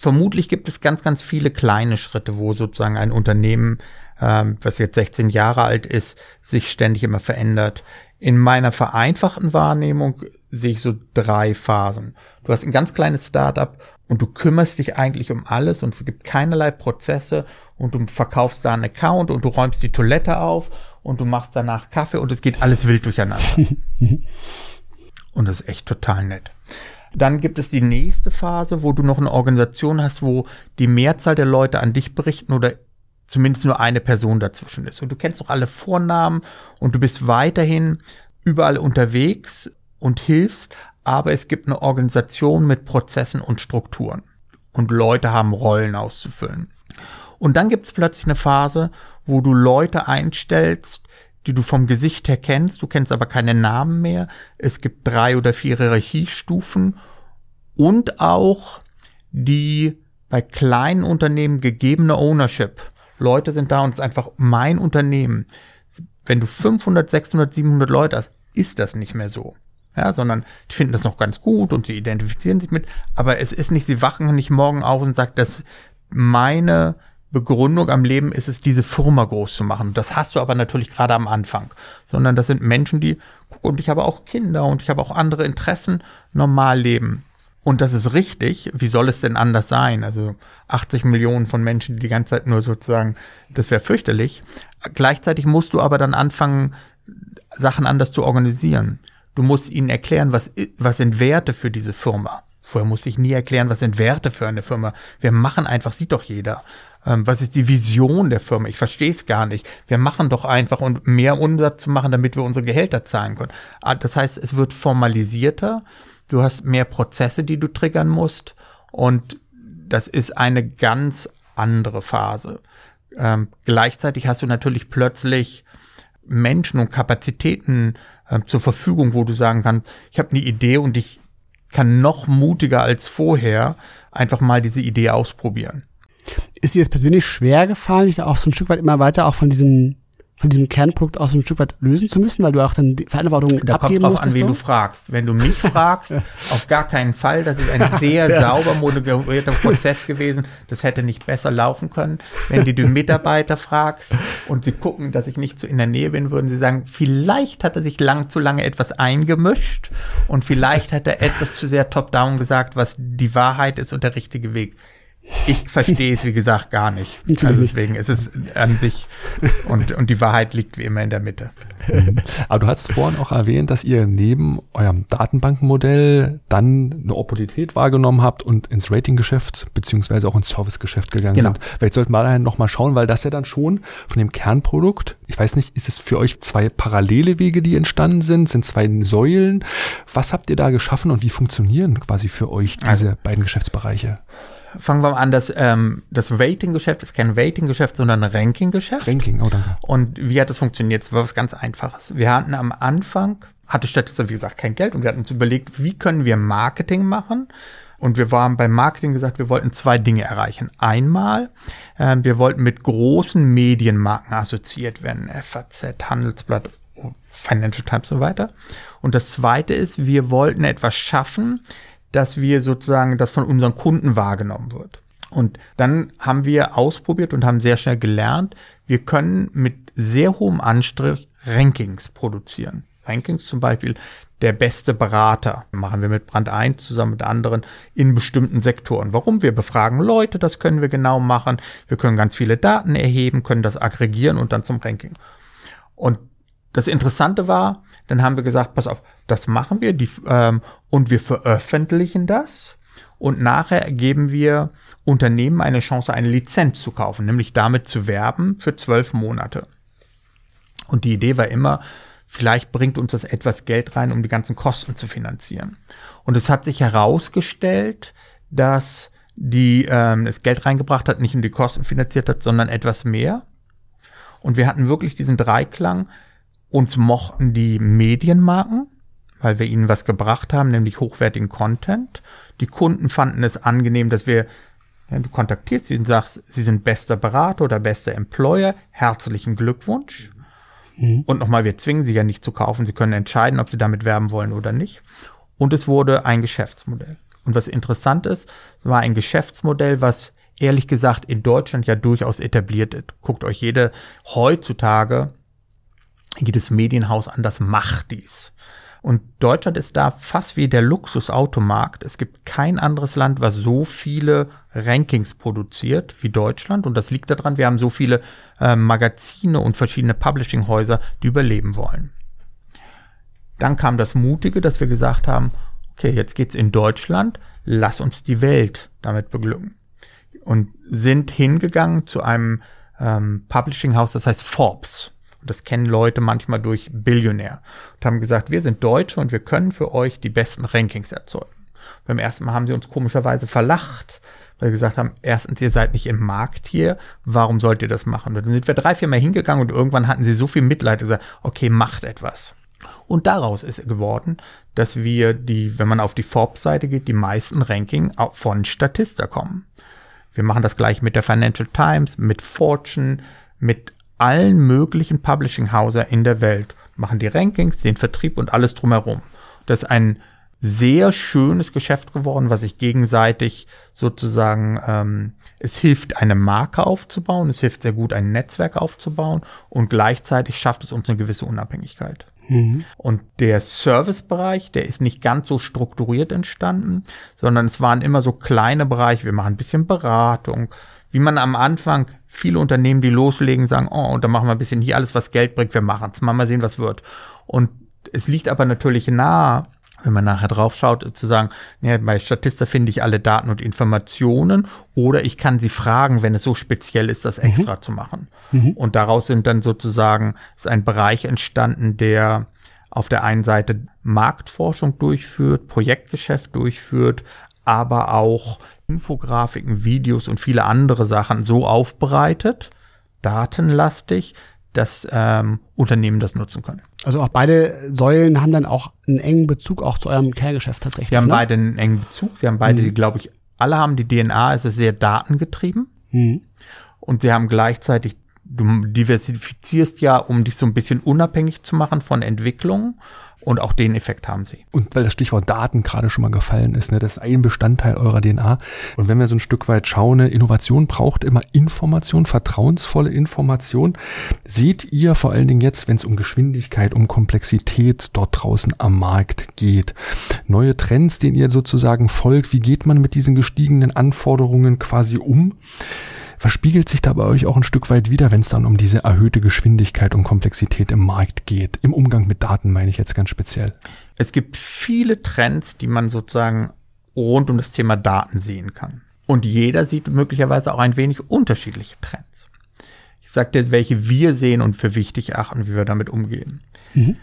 Vermutlich gibt es ganz, ganz viele kleine Schritte, wo sozusagen ein Unternehmen, ähm, was jetzt 16 Jahre alt ist, sich ständig immer verändert. In meiner vereinfachten Wahrnehmung sehe ich so drei Phasen. Du hast ein ganz kleines Startup und du kümmerst dich eigentlich um alles und es gibt keinerlei Prozesse und du verkaufst da einen Account und du räumst die Toilette auf und du machst danach Kaffee und es geht alles wild durcheinander. [LAUGHS] und das ist echt total nett. Dann gibt es die nächste Phase, wo du noch eine Organisation hast, wo die Mehrzahl der Leute an dich berichten oder zumindest nur eine Person dazwischen ist. Und du kennst auch alle Vornamen und du bist weiterhin überall unterwegs und hilfst, aber es gibt eine Organisation mit Prozessen und Strukturen. Und Leute haben Rollen auszufüllen. Und dann gibt es plötzlich eine Phase, wo du Leute einstellst, die du vom Gesicht her kennst, du kennst aber keine Namen mehr. Es gibt drei oder vier Hierarchiestufen und auch die bei kleinen Unternehmen gegebene Ownership. Leute sind da und es ist einfach mein Unternehmen. Wenn du 500, 600, 700 Leute hast, ist das nicht mehr so. Ja, sondern die finden das noch ganz gut und sie identifizieren sich mit, aber es ist nicht, sie wachen nicht morgen auf und sagen, dass meine Begründung am Leben ist es, diese Firma groß zu machen. Das hast du aber natürlich gerade am Anfang, sondern das sind Menschen, die, guck, und ich habe auch Kinder und ich habe auch andere Interessen, normal leben. Und das ist richtig. Wie soll es denn anders sein? Also 80 Millionen von Menschen, die die ganze Zeit nur sozusagen, das wäre fürchterlich. Gleichzeitig musst du aber dann anfangen, Sachen anders zu organisieren. Du musst ihnen erklären, was, was sind Werte für diese Firma. Vorher musste ich nie erklären, was sind Werte für eine Firma. Wir machen einfach, sieht doch jeder. Ähm, was ist die Vision der Firma? Ich verstehe es gar nicht. Wir machen doch einfach, um mehr Umsatz zu machen, damit wir unsere Gehälter zahlen können. Ah, das heißt, es wird formalisierter. Du hast mehr Prozesse, die du triggern musst. Und das ist eine ganz andere Phase. Ähm, gleichzeitig hast du natürlich plötzlich Menschen und Kapazitäten äh, zur Verfügung, wo du sagen kannst, ich habe eine Idee und ich kann noch mutiger als vorher einfach mal diese Idee ausprobieren. Ist dir das persönlich schwer gefallen, dich da auch so ein Stück weit immer weiter auch von diesem von diesem Kernprodukt auch so ein Stück weit lösen zu müssen, weil du auch dann die Verantwortung da abgeben kommt drauf an, wen so? du fragst. Wenn du mich [LAUGHS] fragst, auf gar keinen Fall. Das ist ein [LAUGHS] sehr ja. sauber moderierter Prozess gewesen. Das hätte nicht besser laufen können. Wenn du die Mitarbeiter fragst und sie gucken, dass ich nicht so in der Nähe bin, würden sie sagen, vielleicht hat er sich lang zu lange etwas eingemischt und vielleicht hat er etwas zu sehr top-down gesagt, was die Wahrheit ist und der richtige Weg. Ich verstehe es, wie gesagt, gar nicht. Also deswegen ist es an sich und, und die Wahrheit liegt wie immer in der Mitte. Aber du hast vorhin auch erwähnt, dass ihr neben eurem Datenbankenmodell dann eine Opportunität wahrgenommen habt und ins Ratinggeschäft beziehungsweise auch ins Servicegeschäft gegangen genau. sind. Vielleicht sollten wir da noch mal schauen, weil das ja dann schon von dem Kernprodukt, ich weiß nicht, ist es für euch zwei parallele Wege, die entstanden sind, sind zwei Säulen. Was habt ihr da geschaffen und wie funktionieren quasi für euch diese also, beiden Geschäftsbereiche? Fangen wir mal an, das, ähm, das Rating-Geschäft ist kein Rating-Geschäft, sondern ein Ranking-Geschäft. Ranking, oh danke. Und wie hat das funktioniert? Es war was ganz Einfaches. Wir hatten am Anfang, hatte Statista, wie gesagt, kein Geld und wir hatten uns überlegt, wie können wir Marketing machen? Und wir waren beim Marketing gesagt, wir wollten zwei Dinge erreichen. Einmal, äh, wir wollten mit großen Medienmarken assoziiert werden, FAZ, Handelsblatt, Financial Times und so weiter. Und das zweite ist, wir wollten etwas schaffen, dass wir sozusagen das von unseren Kunden wahrgenommen wird. Und dann haben wir ausprobiert und haben sehr schnell gelernt, wir können mit sehr hohem Anstrich Rankings produzieren. Rankings zum Beispiel der beste Berater machen wir mit Brand 1 zusammen mit anderen in bestimmten Sektoren. Warum? Wir befragen Leute, das können wir genau machen. Wir können ganz viele Daten erheben, können das aggregieren und dann zum Ranking. Und das Interessante war, dann haben wir gesagt, pass auf, das machen wir die, ähm, und wir veröffentlichen das. Und nachher geben wir Unternehmen eine Chance, eine Lizenz zu kaufen, nämlich damit zu werben für zwölf Monate. Und die Idee war immer, vielleicht bringt uns das etwas Geld rein, um die ganzen Kosten zu finanzieren. Und es hat sich herausgestellt, dass die ähm, das Geld reingebracht hat, nicht nur die Kosten finanziert hat, sondern etwas mehr. Und wir hatten wirklich diesen Dreiklang, uns mochten die Medienmarken, weil wir ihnen was gebracht haben, nämlich hochwertigen Content. Die Kunden fanden es angenehm, dass wir, ja, du kontaktierst sie und sagst, sie sind bester Berater oder bester Employer. Herzlichen Glückwunsch. Mhm. Und nochmal, wir zwingen sie ja nicht zu kaufen. Sie können entscheiden, ob sie damit werben wollen oder nicht. Und es wurde ein Geschäftsmodell. Und was interessant ist, es war ein Geschäftsmodell, was ehrlich gesagt in Deutschland ja durchaus etabliert ist. Guckt euch jede heutzutage jedes Medienhaus an, das macht dies. Und Deutschland ist da fast wie der Luxusautomarkt. Es gibt kein anderes Land, was so viele Rankings produziert wie Deutschland. Und das liegt daran, wir haben so viele äh, Magazine und verschiedene Publishing-Häuser, die überleben wollen. Dann kam das Mutige, dass wir gesagt haben, okay, jetzt geht's in Deutschland, lass uns die Welt damit beglücken. Und sind hingegangen zu einem ähm, Publishing-Haus, das heißt Forbes. Und das kennen Leute manchmal durch Billionär. Und haben gesagt, wir sind Deutsche und wir können für euch die besten Rankings erzeugen. Beim ersten Mal haben sie uns komischerweise verlacht, weil wir gesagt haben, erstens, ihr seid nicht im Markt hier, warum sollt ihr das machen? Und dann sind wir drei, vier Mal hingegangen und irgendwann hatten sie so viel Mitleid, gesagt, okay, macht etwas. Und daraus ist geworden, dass wir die, wenn man auf die Forbes-Seite geht, die meisten Ranking von Statista kommen. Wir machen das gleich mit der Financial Times, mit Fortune, mit allen möglichen Publishing-Hauser in der Welt. Machen die Rankings, den Vertrieb und alles drumherum. Das ist ein sehr schönes Geschäft geworden, was sich gegenseitig sozusagen, ähm, es hilft, eine Marke aufzubauen, es hilft sehr gut, ein Netzwerk aufzubauen und gleichzeitig schafft es uns eine gewisse Unabhängigkeit. Mhm. Und der Servicebereich, der ist nicht ganz so strukturiert entstanden, sondern es waren immer so kleine Bereiche. Wir machen ein bisschen Beratung. Wie man am Anfang viele Unternehmen, die loslegen, sagen, oh, und dann machen wir ein bisschen hier alles, was Geld bringt, wir machen es, mal, mal sehen, was wird. Und es liegt aber natürlich nahe, wenn man nachher drauf schaut, zu sagen, ja, bei Statista finde ich alle Daten und Informationen oder ich kann sie fragen, wenn es so speziell ist, das mhm. extra mhm. zu machen. Mhm. Und daraus sind dann sozusagen, ist ein Bereich entstanden, der auf der einen Seite Marktforschung durchführt, Projektgeschäft durchführt, aber auch Infografiken, Videos und viele andere Sachen so aufbereitet, datenlastig, dass ähm, Unternehmen das nutzen können. Also auch beide Säulen haben dann auch einen engen Bezug auch zu eurem Care-Geschäft tatsächlich. Sie haben ne? beide einen engen Bezug. Sie haben beide, mhm. glaube ich, alle haben die DNA, es ist sehr datengetrieben. Mhm. Und sie haben gleichzeitig, du diversifizierst ja, um dich so ein bisschen unabhängig zu machen von Entwicklungen. Und auch den Effekt haben sie. Und weil das Stichwort Daten gerade schon mal gefallen ist, ne, das ist ein Bestandteil eurer DNA. Und wenn wir so ein Stück weit schauen, ne, Innovation braucht immer Information, vertrauensvolle Information. Seht ihr vor allen Dingen jetzt, wenn es um Geschwindigkeit, um Komplexität dort draußen am Markt geht, neue Trends, denen ihr sozusagen folgt, wie geht man mit diesen gestiegenen Anforderungen quasi um? Verspiegelt sich da bei euch auch ein Stück weit wieder, wenn es dann um diese erhöhte Geschwindigkeit und Komplexität im Markt geht. Im Umgang mit Daten meine ich jetzt ganz speziell. Es gibt viele Trends, die man sozusagen rund um das Thema Daten sehen kann. Und jeder sieht möglicherweise auch ein wenig unterschiedliche Trends. Ich sage dir, welche wir sehen und für wichtig achten, wie wir damit umgehen. Mhm.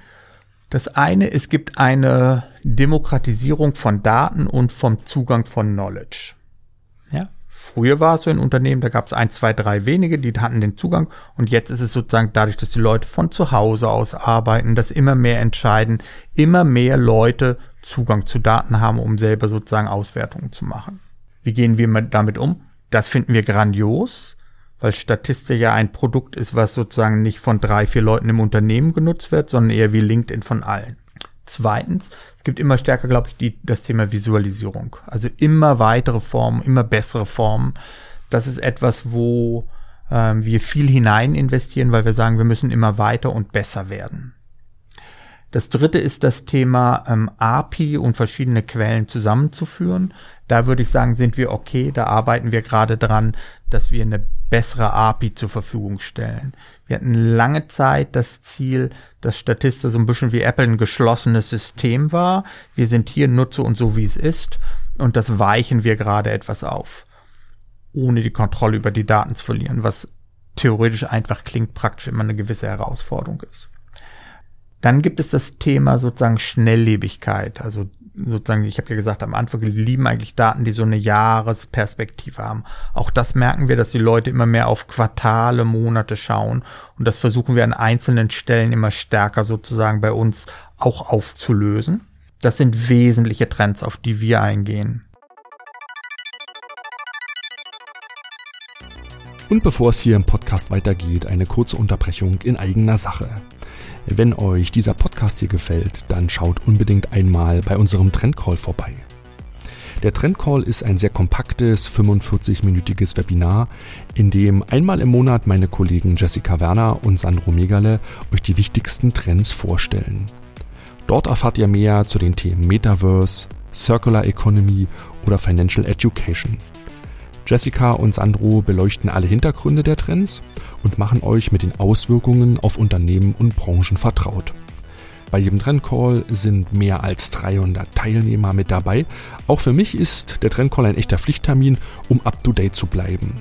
Das eine, es gibt eine Demokratisierung von Daten und vom Zugang von Knowledge. Früher war es so in Unternehmen, da gab es ein, zwei, drei wenige, die hatten den Zugang. Und jetzt ist es sozusagen dadurch, dass die Leute von zu Hause aus arbeiten, dass immer mehr entscheiden, immer mehr Leute Zugang zu Daten haben, um selber sozusagen Auswertungen zu machen. Wie gehen wir damit um? Das finden wir grandios, weil Statistik ja ein Produkt ist, was sozusagen nicht von drei, vier Leuten im Unternehmen genutzt wird, sondern eher wie LinkedIn von allen. Zweitens, gibt immer stärker, glaube ich, die, das Thema Visualisierung. Also immer weitere Formen, immer bessere Formen. Das ist etwas, wo ähm, wir viel hinein investieren, weil wir sagen, wir müssen immer weiter und besser werden. Das dritte ist das Thema ähm, API und verschiedene Quellen zusammenzuführen. Da würde ich sagen, sind wir okay. Da arbeiten wir gerade dran, dass wir eine bessere API zur Verfügung stellen. Wir hatten lange Zeit das Ziel, dass Statista so ein bisschen wie Apple ein geschlossenes System war. Wir sind hier Nutzer und so wie es ist. Und das weichen wir gerade etwas auf. Ohne die Kontrolle über die Daten zu verlieren, was theoretisch einfach klingt, praktisch immer eine gewisse Herausforderung ist. Dann gibt es das Thema sozusagen Schnelllebigkeit. Also sozusagen, ich habe ja gesagt, am Anfang lieben eigentlich Daten, die so eine Jahresperspektive haben. Auch das merken wir, dass die Leute immer mehr auf Quartale, Monate schauen. Und das versuchen wir an einzelnen Stellen immer stärker sozusagen bei uns auch aufzulösen. Das sind wesentliche Trends, auf die wir eingehen. Und bevor es hier im Podcast weitergeht, eine kurze Unterbrechung in eigener Sache. Wenn euch dieser Podcast hier gefällt, dann schaut unbedingt einmal bei unserem Trendcall vorbei. Der Trendcall ist ein sehr kompaktes 45-minütiges Webinar, in dem einmal im Monat meine Kollegen Jessica Werner und Sandro Megale euch die wichtigsten Trends vorstellen. Dort erfahrt ihr mehr zu den Themen Metaverse, Circular Economy oder Financial Education. Jessica und Sandro beleuchten alle Hintergründe der Trends und machen euch mit den Auswirkungen auf Unternehmen und Branchen vertraut. Bei jedem Trendcall sind mehr als 300 Teilnehmer mit dabei. Auch für mich ist der Trendcall ein echter Pflichttermin, um up-to-date zu bleiben.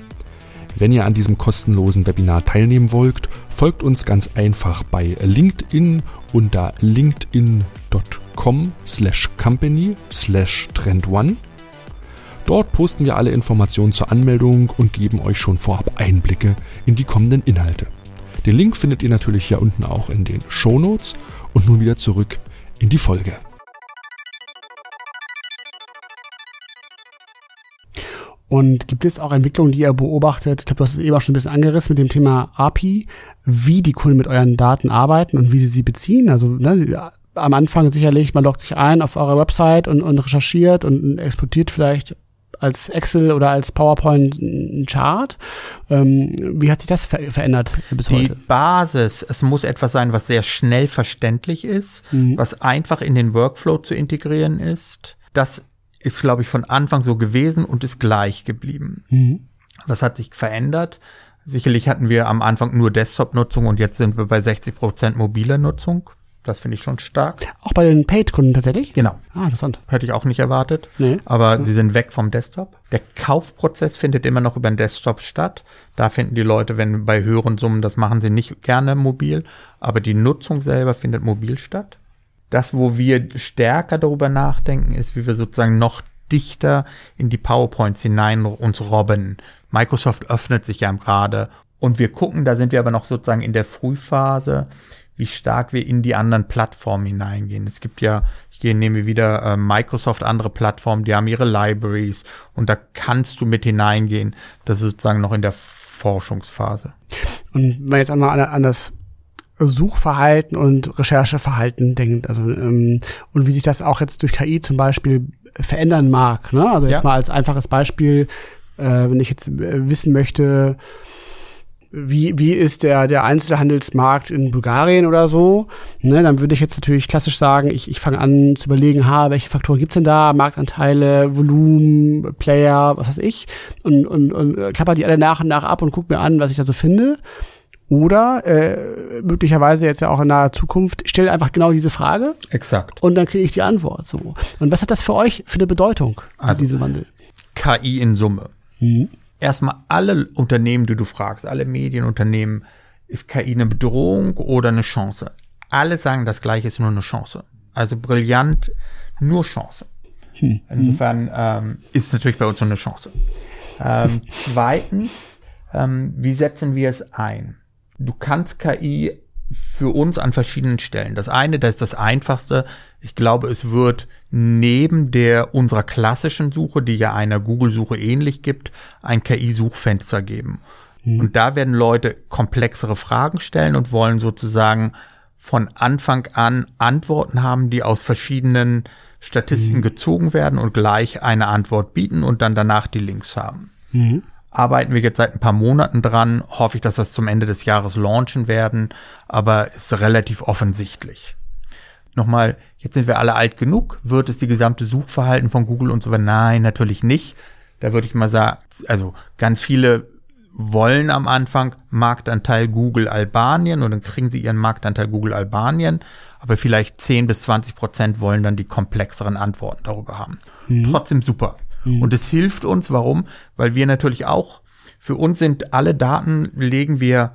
Wenn ihr an diesem kostenlosen Webinar teilnehmen wollt, folgt uns ganz einfach bei LinkedIn unter linkedin.com slash company slash trendone Dort posten wir alle Informationen zur Anmeldung und geben euch schon vorab Einblicke in die kommenden Inhalte. Den Link findet ihr natürlich hier unten auch in den Show Notes und nun wieder zurück in die Folge. Und gibt es auch Entwicklungen, die ihr beobachtet? Ich glaube, du hast es eben auch schon ein bisschen angerissen mit dem Thema API, wie die Kunden mit euren Daten arbeiten und wie sie sie beziehen. Also ne, am Anfang sicherlich, man loggt sich ein auf eure Website und, und recherchiert und exportiert vielleicht als Excel oder als PowerPoint einen Chart. Ähm, wie hat sich das ver verändert bis heute? Die Basis, es muss etwas sein, was sehr schnell verständlich ist, mhm. was einfach in den Workflow zu integrieren ist. Das ist, glaube ich, von Anfang so gewesen und ist gleich geblieben. Mhm. Was hat sich verändert? Sicherlich hatten wir am Anfang nur Desktop-Nutzung und jetzt sind wir bei 60 Prozent mobiler Nutzung. Das finde ich schon stark. Auch bei den Paid-Kunden tatsächlich? Genau. Ah, interessant. Hätte ich auch nicht erwartet. Nee. Aber ja. sie sind weg vom Desktop. Der Kaufprozess findet immer noch über den Desktop statt. Da finden die Leute, wenn bei höheren Summen, das machen sie nicht gerne mobil. Aber die Nutzung selber findet mobil statt. Das, wo wir stärker darüber nachdenken, ist, wie wir sozusagen noch dichter in die PowerPoints hinein uns robben. Microsoft öffnet sich ja gerade und wir gucken, da sind wir aber noch sozusagen in der Frühphase, wie stark wir in die anderen Plattformen hineingehen. Es gibt ja, ich gehe, nehme wieder äh, Microsoft, andere Plattformen, die haben ihre Libraries und da kannst du mit hineingehen. Das ist sozusagen noch in der Forschungsphase. Und wenn man jetzt einmal an, an das Suchverhalten und Rechercheverhalten denkt, also ähm, und wie sich das auch jetzt durch KI zum Beispiel verändern mag. Ne? Also jetzt ja. mal als einfaches Beispiel, äh, wenn ich jetzt äh, wissen möchte, wie, wie ist der, der Einzelhandelsmarkt in Bulgarien oder so, ne, dann würde ich jetzt natürlich klassisch sagen, ich, ich fange an zu überlegen, ha, welche Faktoren gibt's denn da, Marktanteile, Volumen, Player, was weiß ich, und, und, und äh, klapper die alle nach und nach ab und guck mir an, was ich da so finde. Oder äh, möglicherweise jetzt ja auch in naher Zukunft, stell einfach genau diese Frage. Exakt. Und dann kriege ich die Antwort. So. Und was hat das für euch für eine Bedeutung, also, diese Wandel? KI in Summe. Mhm erstmal alle Unternehmen, die du fragst, alle Medienunternehmen, ist KI eine Bedrohung oder eine Chance? Alle sagen, das Gleiche ist nur eine Chance. Also brillant, nur Chance. Hm. Insofern ähm, ist natürlich bei uns nur eine Chance. Ähm, [LAUGHS] zweitens, ähm, wie setzen wir es ein? Du kannst KI für uns an verschiedenen Stellen. Das eine, das ist das einfachste. Ich glaube, es wird neben der unserer klassischen Suche, die ja einer Google-Suche ähnlich gibt, ein KI-Suchfenster geben. Mhm. Und da werden Leute komplexere Fragen stellen und wollen sozusagen von Anfang an Antworten haben, die aus verschiedenen Statistiken mhm. gezogen werden und gleich eine Antwort bieten und dann danach die Links haben. Mhm arbeiten wir jetzt seit ein paar Monaten dran. Hoffe ich, dass wir es zum Ende des Jahres launchen werden, aber ist relativ offensichtlich. Nochmal, jetzt sind wir alle alt genug. Wird es die gesamte Suchverhalten von Google und so weiter? Nein, natürlich nicht. Da würde ich mal sagen, also ganz viele wollen am Anfang Marktanteil Google Albanien und dann kriegen sie ihren Marktanteil Google Albanien, aber vielleicht 10 bis 20 Prozent wollen dann die komplexeren Antworten darüber haben. Mhm. Trotzdem super. Mhm. Und es hilft uns, warum? Weil wir natürlich auch, für uns sind alle Daten, legen wir,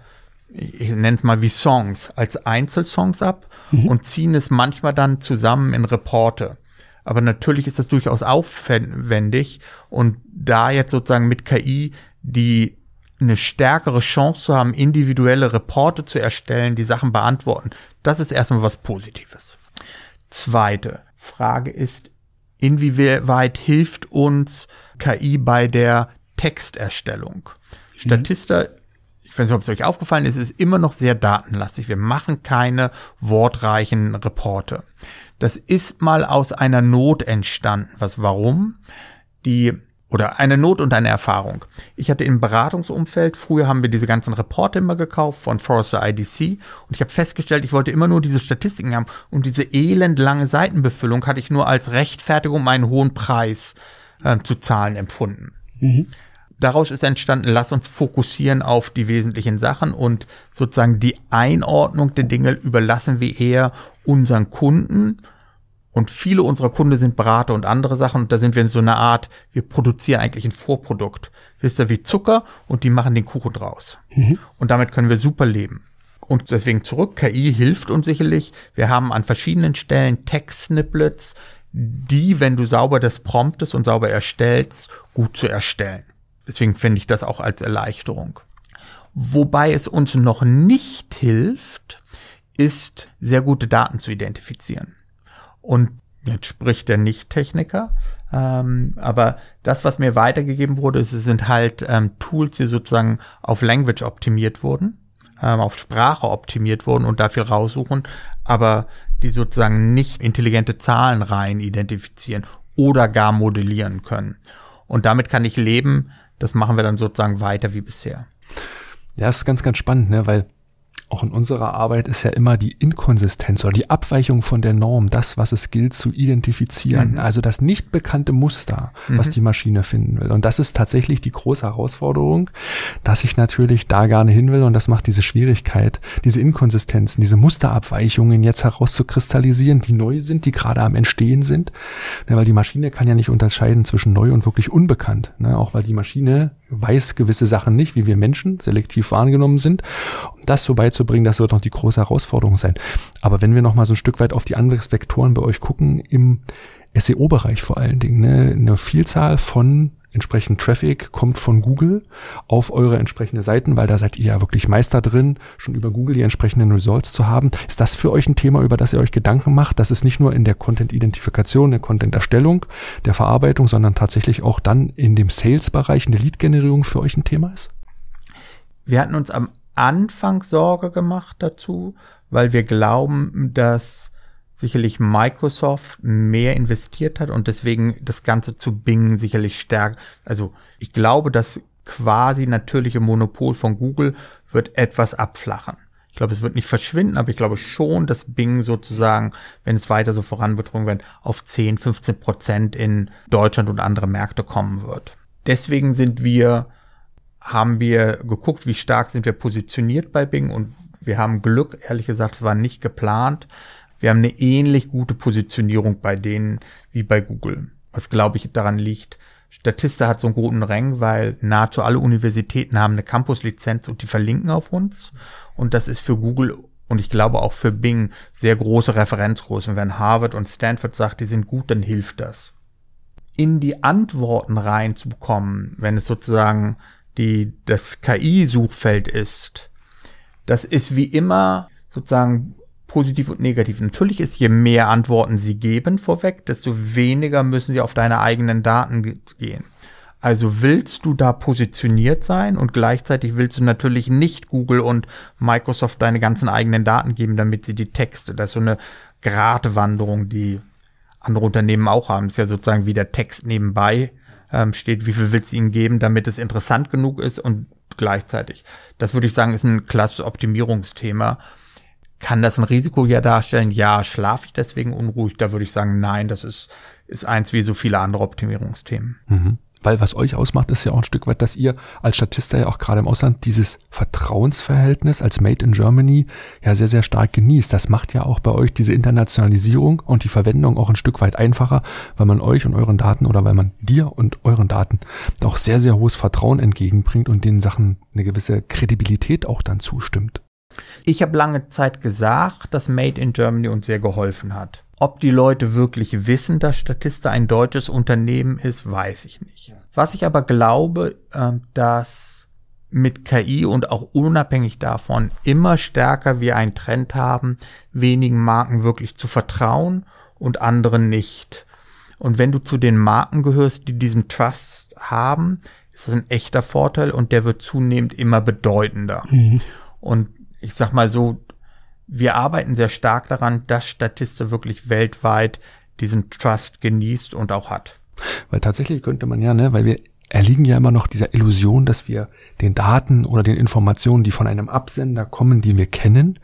ich nenne es mal wie Songs, als Einzelsongs ab mhm. und ziehen es manchmal dann zusammen in Reporte. Aber natürlich ist das durchaus aufwendig und da jetzt sozusagen mit KI die eine stärkere Chance zu haben, individuelle Reporte zu erstellen, die Sachen beantworten, das ist erstmal was Positives. Zweite Frage ist, inwieweit hilft uns KI bei der Texterstellung? Mhm. Statista, ich weiß nicht, ob es euch aufgefallen ist, ist immer noch sehr datenlastig. Wir machen keine wortreichen Reporte. Das ist mal aus einer Not entstanden. Was, warum? Die oder eine Not und eine Erfahrung. Ich hatte im Beratungsumfeld, früher haben wir diese ganzen Reporte immer gekauft von Forrester IDC und ich habe festgestellt, ich wollte immer nur diese Statistiken haben und diese elendlange Seitenbefüllung hatte ich nur als Rechtfertigung, meinen hohen Preis äh, zu zahlen empfunden. Mhm. Daraus ist entstanden, lass uns fokussieren auf die wesentlichen Sachen und sozusagen die Einordnung der Dinge überlassen wir eher unseren Kunden und viele unserer Kunden sind Berater und andere Sachen. Und da sind wir in so einer Art, wir produzieren eigentlich ein Vorprodukt. Wisst ihr, wie Zucker und die machen den Kuchen draus. Mhm. Und damit können wir super leben. Und deswegen zurück, KI hilft uns sicherlich. Wir haben an verschiedenen Stellen Text-Snippets, die, wenn du sauber das promptest und sauber erstellst, gut zu erstellen. Deswegen finde ich das auch als Erleichterung. Wobei es uns noch nicht hilft, ist, sehr gute Daten zu identifizieren. Und jetzt spricht der Nicht-Techniker, ähm, aber das, was mir weitergegeben wurde, es sind halt ähm, Tools, die sozusagen auf Language optimiert wurden, ähm, auf Sprache optimiert wurden und dafür raussuchen, aber die sozusagen nicht intelligente Zahlenreihen identifizieren oder gar modellieren können. Und damit kann ich leben. Das machen wir dann sozusagen weiter wie bisher. Ja, ist ganz, ganz spannend, ne? weil auch in unserer Arbeit ist ja immer die Inkonsistenz oder die Abweichung von der Norm, das, was es gilt zu identifizieren. Mhm. Also das nicht bekannte Muster, mhm. was die Maschine finden will. Und das ist tatsächlich die große Herausforderung, dass ich natürlich da gerne hin will und das macht diese Schwierigkeit, diese Inkonsistenzen, diese Musterabweichungen jetzt herauszukristallisieren, die neu sind, die gerade am Entstehen sind. Ja, weil die Maschine kann ja nicht unterscheiden zwischen neu und wirklich unbekannt. Ne? Auch weil die Maschine weiß gewisse Sachen nicht, wie wir Menschen selektiv wahrgenommen sind. Das so beizubringen, das wird noch die große Herausforderung sein. Aber wenn wir noch mal so ein Stück weit auf die anderen Vektoren bei euch gucken, im SEO-Bereich vor allen Dingen, ne, eine Vielzahl von entsprechend Traffic kommt von Google auf eure entsprechende Seiten, weil da seid ihr ja wirklich Meister drin, schon über Google die entsprechenden Results zu haben. Ist das für euch ein Thema, über das ihr euch Gedanken macht, dass es nicht nur in der Content-Identifikation, der Content-Erstellung, der Verarbeitung, sondern tatsächlich auch dann in dem Sales-Bereich, in der Lead-Generierung für euch ein Thema ist? Wir hatten uns am Anfang Sorge gemacht dazu, weil wir glauben, dass sicherlich Microsoft mehr investiert hat und deswegen das Ganze zu Bing sicherlich stärkt. Also ich glaube, das quasi natürliche Monopol von Google wird etwas abflachen. Ich glaube, es wird nicht verschwinden, aber ich glaube schon, dass Bing sozusagen, wenn es weiter so voranbetrunken wird, auf 10, 15 Prozent in Deutschland und andere Märkte kommen wird. Deswegen sind wir, haben wir geguckt, wie stark sind wir positioniert bei Bing und wir haben Glück, ehrlich gesagt, war nicht geplant, wir haben eine ähnlich gute Positionierung bei denen wie bei Google. Was glaube ich daran liegt. Statista hat so einen guten Rang, weil nahezu alle Universitäten haben eine Campus-Lizenz und die verlinken auf uns. Und das ist für Google und ich glaube auch für Bing sehr große Referenzgrößen. Wenn Harvard und Stanford sagt, die sind gut, dann hilft das. In die Antworten reinzubekommen, wenn es sozusagen die, das KI-Suchfeld ist, das ist wie immer sozusagen positiv und negativ. Natürlich ist, je mehr Antworten sie geben vorweg, desto weniger müssen sie auf deine eigenen Daten gehen. Also willst du da positioniert sein und gleichzeitig willst du natürlich nicht Google und Microsoft deine ganzen eigenen Daten geben, damit sie die Texte, das ist so eine Gratwanderung, die andere Unternehmen auch haben. Das ist ja sozusagen wie der Text nebenbei ähm, steht, wie viel willst du ihnen geben, damit es interessant genug ist und gleichzeitig. Das würde ich sagen, ist ein klassisches Optimierungsthema. Kann das ein Risiko ja darstellen? Ja, schlafe ich deswegen unruhig? Da würde ich sagen, nein, das ist, ist eins wie so viele andere Optimierungsthemen. Mhm. Weil was euch ausmacht, ist ja auch ein Stück weit, dass ihr als Statista ja auch gerade im Ausland dieses Vertrauensverhältnis als Made in Germany ja sehr, sehr stark genießt. Das macht ja auch bei euch diese Internationalisierung und die Verwendung auch ein Stück weit einfacher, weil man euch und euren Daten oder weil man dir und euren Daten auch sehr, sehr hohes Vertrauen entgegenbringt und den Sachen eine gewisse Kredibilität auch dann zustimmt. Ich habe lange Zeit gesagt, dass Made in Germany uns sehr geholfen hat. Ob die Leute wirklich wissen, dass Statista ein deutsches Unternehmen ist, weiß ich nicht. Was ich aber glaube, ähm, dass mit KI und auch unabhängig davon immer stärker wir einen Trend haben, wenigen Marken wirklich zu vertrauen und anderen nicht. Und wenn du zu den Marken gehörst, die diesen Trust haben, ist das ein echter Vorteil und der wird zunehmend immer bedeutender. Mhm. Und ich sag mal so, wir arbeiten sehr stark daran, dass Statista wirklich weltweit diesen Trust genießt und auch hat. Weil tatsächlich könnte man ja, ne, weil wir erliegen ja immer noch dieser Illusion, dass wir den Daten oder den Informationen, die von einem Absender kommen, die wir kennen,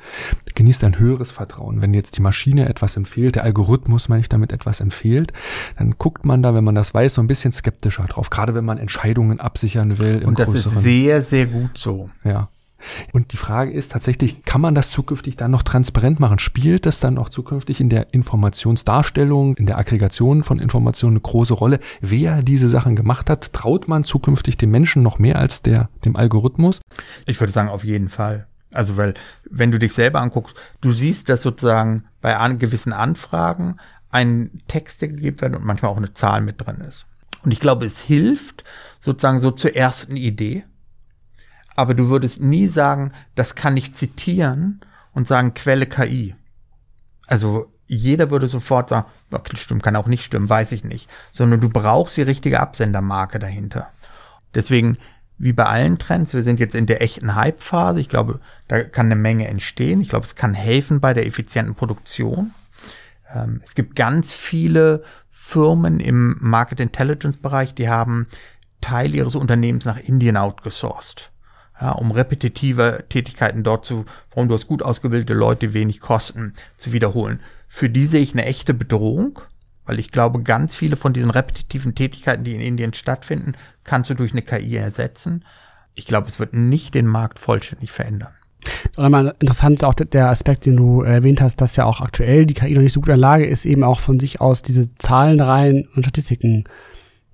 genießt ein höheres Vertrauen. Wenn jetzt die Maschine etwas empfiehlt, der Algorithmus, meine ich damit, etwas empfiehlt, dann guckt man da, wenn man das weiß, so ein bisschen skeptischer drauf. Gerade wenn man Entscheidungen absichern will. Und das ist sehr, sehr gut so. Ja. Und die Frage ist tatsächlich, kann man das zukünftig dann noch transparent machen? Spielt das dann auch zukünftig in der Informationsdarstellung, in der Aggregation von Informationen eine große Rolle? Wer diese Sachen gemacht hat, traut man zukünftig dem Menschen noch mehr als der, dem Algorithmus? Ich würde sagen, auf jeden Fall. Also, weil, wenn du dich selber anguckst, du siehst, dass sozusagen bei an gewissen Anfragen ein Text, der gegeben wird und manchmal auch eine Zahl mit drin ist. Und ich glaube, es hilft sozusagen so zur ersten Idee. Aber du würdest nie sagen, das kann ich zitieren und sagen Quelle KI. Also jeder würde sofort sagen, okay, stimmt, kann auch nicht stimmen, weiß ich nicht. Sondern du brauchst die richtige Absendermarke dahinter. Deswegen, wie bei allen Trends, wir sind jetzt in der echten Hype-Phase. Ich glaube, da kann eine Menge entstehen. Ich glaube, es kann helfen bei der effizienten Produktion. Ähm, es gibt ganz viele Firmen im Market Intelligence Bereich, die haben Teil ihres Unternehmens nach Indien outgesourced. Ja, um repetitive Tätigkeiten dort zu, warum du hast gut ausgebildete Leute, wenig Kosten zu wiederholen. Für die sehe ich eine echte Bedrohung, weil ich glaube, ganz viele von diesen repetitiven Tätigkeiten, die in Indien stattfinden, kannst du durch eine KI ersetzen. Ich glaube, es wird nicht den Markt vollständig verändern. Interessant ist auch der Aspekt, den du erwähnt hast, dass ja auch aktuell die KI noch nicht so gut in der Lage ist, eben auch von sich aus diese Zahlenreihen und Statistiken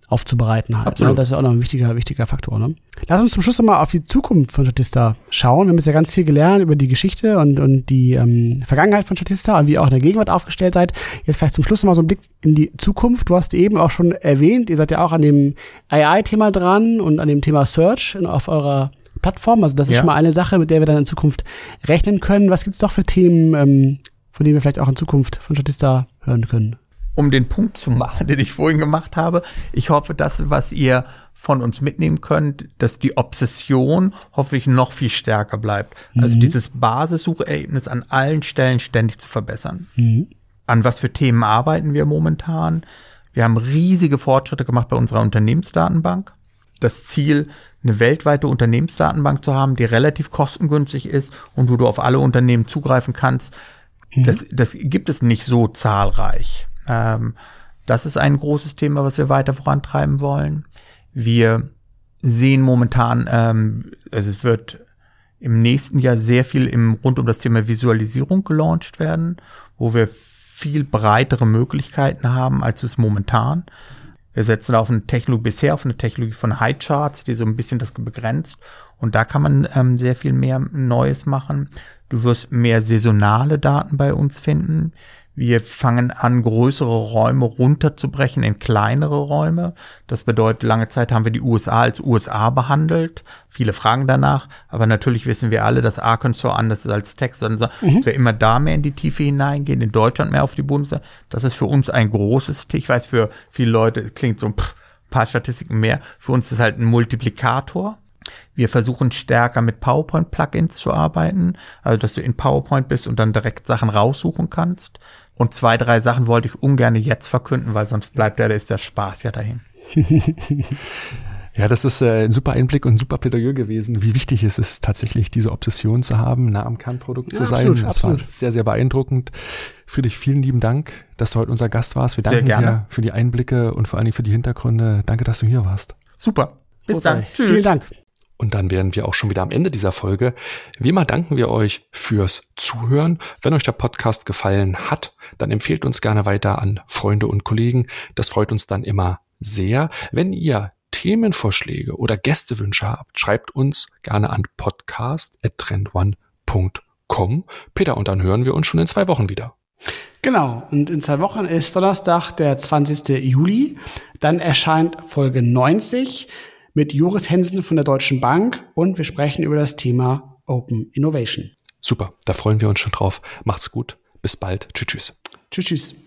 aufzubereiten halt. Ne? Das ist auch noch ein wichtiger, wichtiger Faktor. Ne? Lass uns zum Schluss nochmal auf die Zukunft von Statista schauen. Wir haben jetzt ja ganz viel gelernt über die Geschichte und, und die ähm, Vergangenheit von Statista und wie ihr auch in der Gegenwart aufgestellt seid. Jetzt vielleicht zum Schluss nochmal so ein Blick in die Zukunft. Du hast eben auch schon erwähnt, ihr seid ja auch an dem AI-Thema dran und an dem Thema Search auf eurer Plattform. Also das ist ja. schon mal eine Sache, mit der wir dann in Zukunft rechnen können. Was gibt es noch für Themen, ähm, von denen wir vielleicht auch in Zukunft von Statista hören können? Um den Punkt zu machen, [LAUGHS] den ich vorhin gemacht habe. Ich hoffe, dass was ihr von uns mitnehmen könnt, dass die Obsession hoffentlich noch viel stärker bleibt. Also mhm. Also dieses Basissuchergebnis an allen Stellen ständig zu verbessern. Mhm. An was für Themen arbeiten wir momentan? Wir haben riesige Fortschritte gemacht bei unserer Unternehmensdatenbank. Das Ziel, eine weltweite Unternehmensdatenbank zu haben, die relativ kostengünstig ist und wo du auf alle Unternehmen zugreifen kannst, mhm. das, das gibt es nicht so zahlreich. Ähm, das ist ein großes Thema, was wir weiter vorantreiben wollen. Wir sehen momentan, ähm, also es wird im nächsten Jahr sehr viel im, rund um das Thema Visualisierung gelauncht werden, wo wir viel breitere Möglichkeiten haben, als es momentan. Wir setzen auf eine Technologie bisher auf eine Technologie von High Charts, die so ein bisschen das begrenzt. Und da kann man ähm, sehr viel mehr Neues machen. Du wirst mehr saisonale Daten bei uns finden. Wir fangen an, größere Räume runterzubrechen in kleinere Räume. Das bedeutet, lange Zeit haben wir die USA als USA behandelt. Viele fragen danach, aber natürlich wissen wir alle, dass Arkansas anders ist als Texas. Also, mhm. Dass wir immer da mehr in die Tiefe hineingehen, in Deutschland mehr auf die Bundeswehr. Das ist für uns ein großes, ich weiß, für viele Leute es klingt so ein paar Statistiken mehr. Für uns ist es halt ein Multiplikator. Wir versuchen stärker mit PowerPoint-Plugins zu arbeiten, also dass du in PowerPoint bist und dann direkt Sachen raussuchen kannst. Und zwei, drei Sachen wollte ich ungern jetzt verkünden, weil sonst bleibt ja, ist der Spaß ja dahin. [LAUGHS] Ja, das ist äh, ein super Einblick und ein super Plädoyer gewesen, wie wichtig es ist, tatsächlich diese Obsession zu haben, nah am Kernprodukt ja, zu sein. Absolut, das absolut. war sehr, sehr beeindruckend. Friedrich, vielen lieben Dank, dass du heute unser Gast warst. Wir danken dir für die Einblicke und vor allen Dingen für die Hintergründe. Danke, dass du hier warst. Super. Bis dann. Tschüss. Vielen Dank. Und dann wären wir auch schon wieder am Ende dieser Folge. Wie immer danken wir euch fürs Zuhören. Wenn euch der Podcast gefallen hat, dann empfehlt uns gerne weiter an Freunde und Kollegen. Das freut uns dann immer sehr. Wenn ihr Themenvorschläge oder Gästewünsche habt, schreibt uns gerne an podcast.trendone.com. Peter, und dann hören wir uns schon in zwei Wochen wieder. Genau, und in zwei Wochen ist Donnerstag, der 20. Juli. Dann erscheint Folge 90 mit Joris Hensen von der Deutschen Bank und wir sprechen über das Thema Open Innovation. Super, da freuen wir uns schon drauf. Macht's gut. Bis bald. Tschüss. Tschüss. Tschüss. tschüss.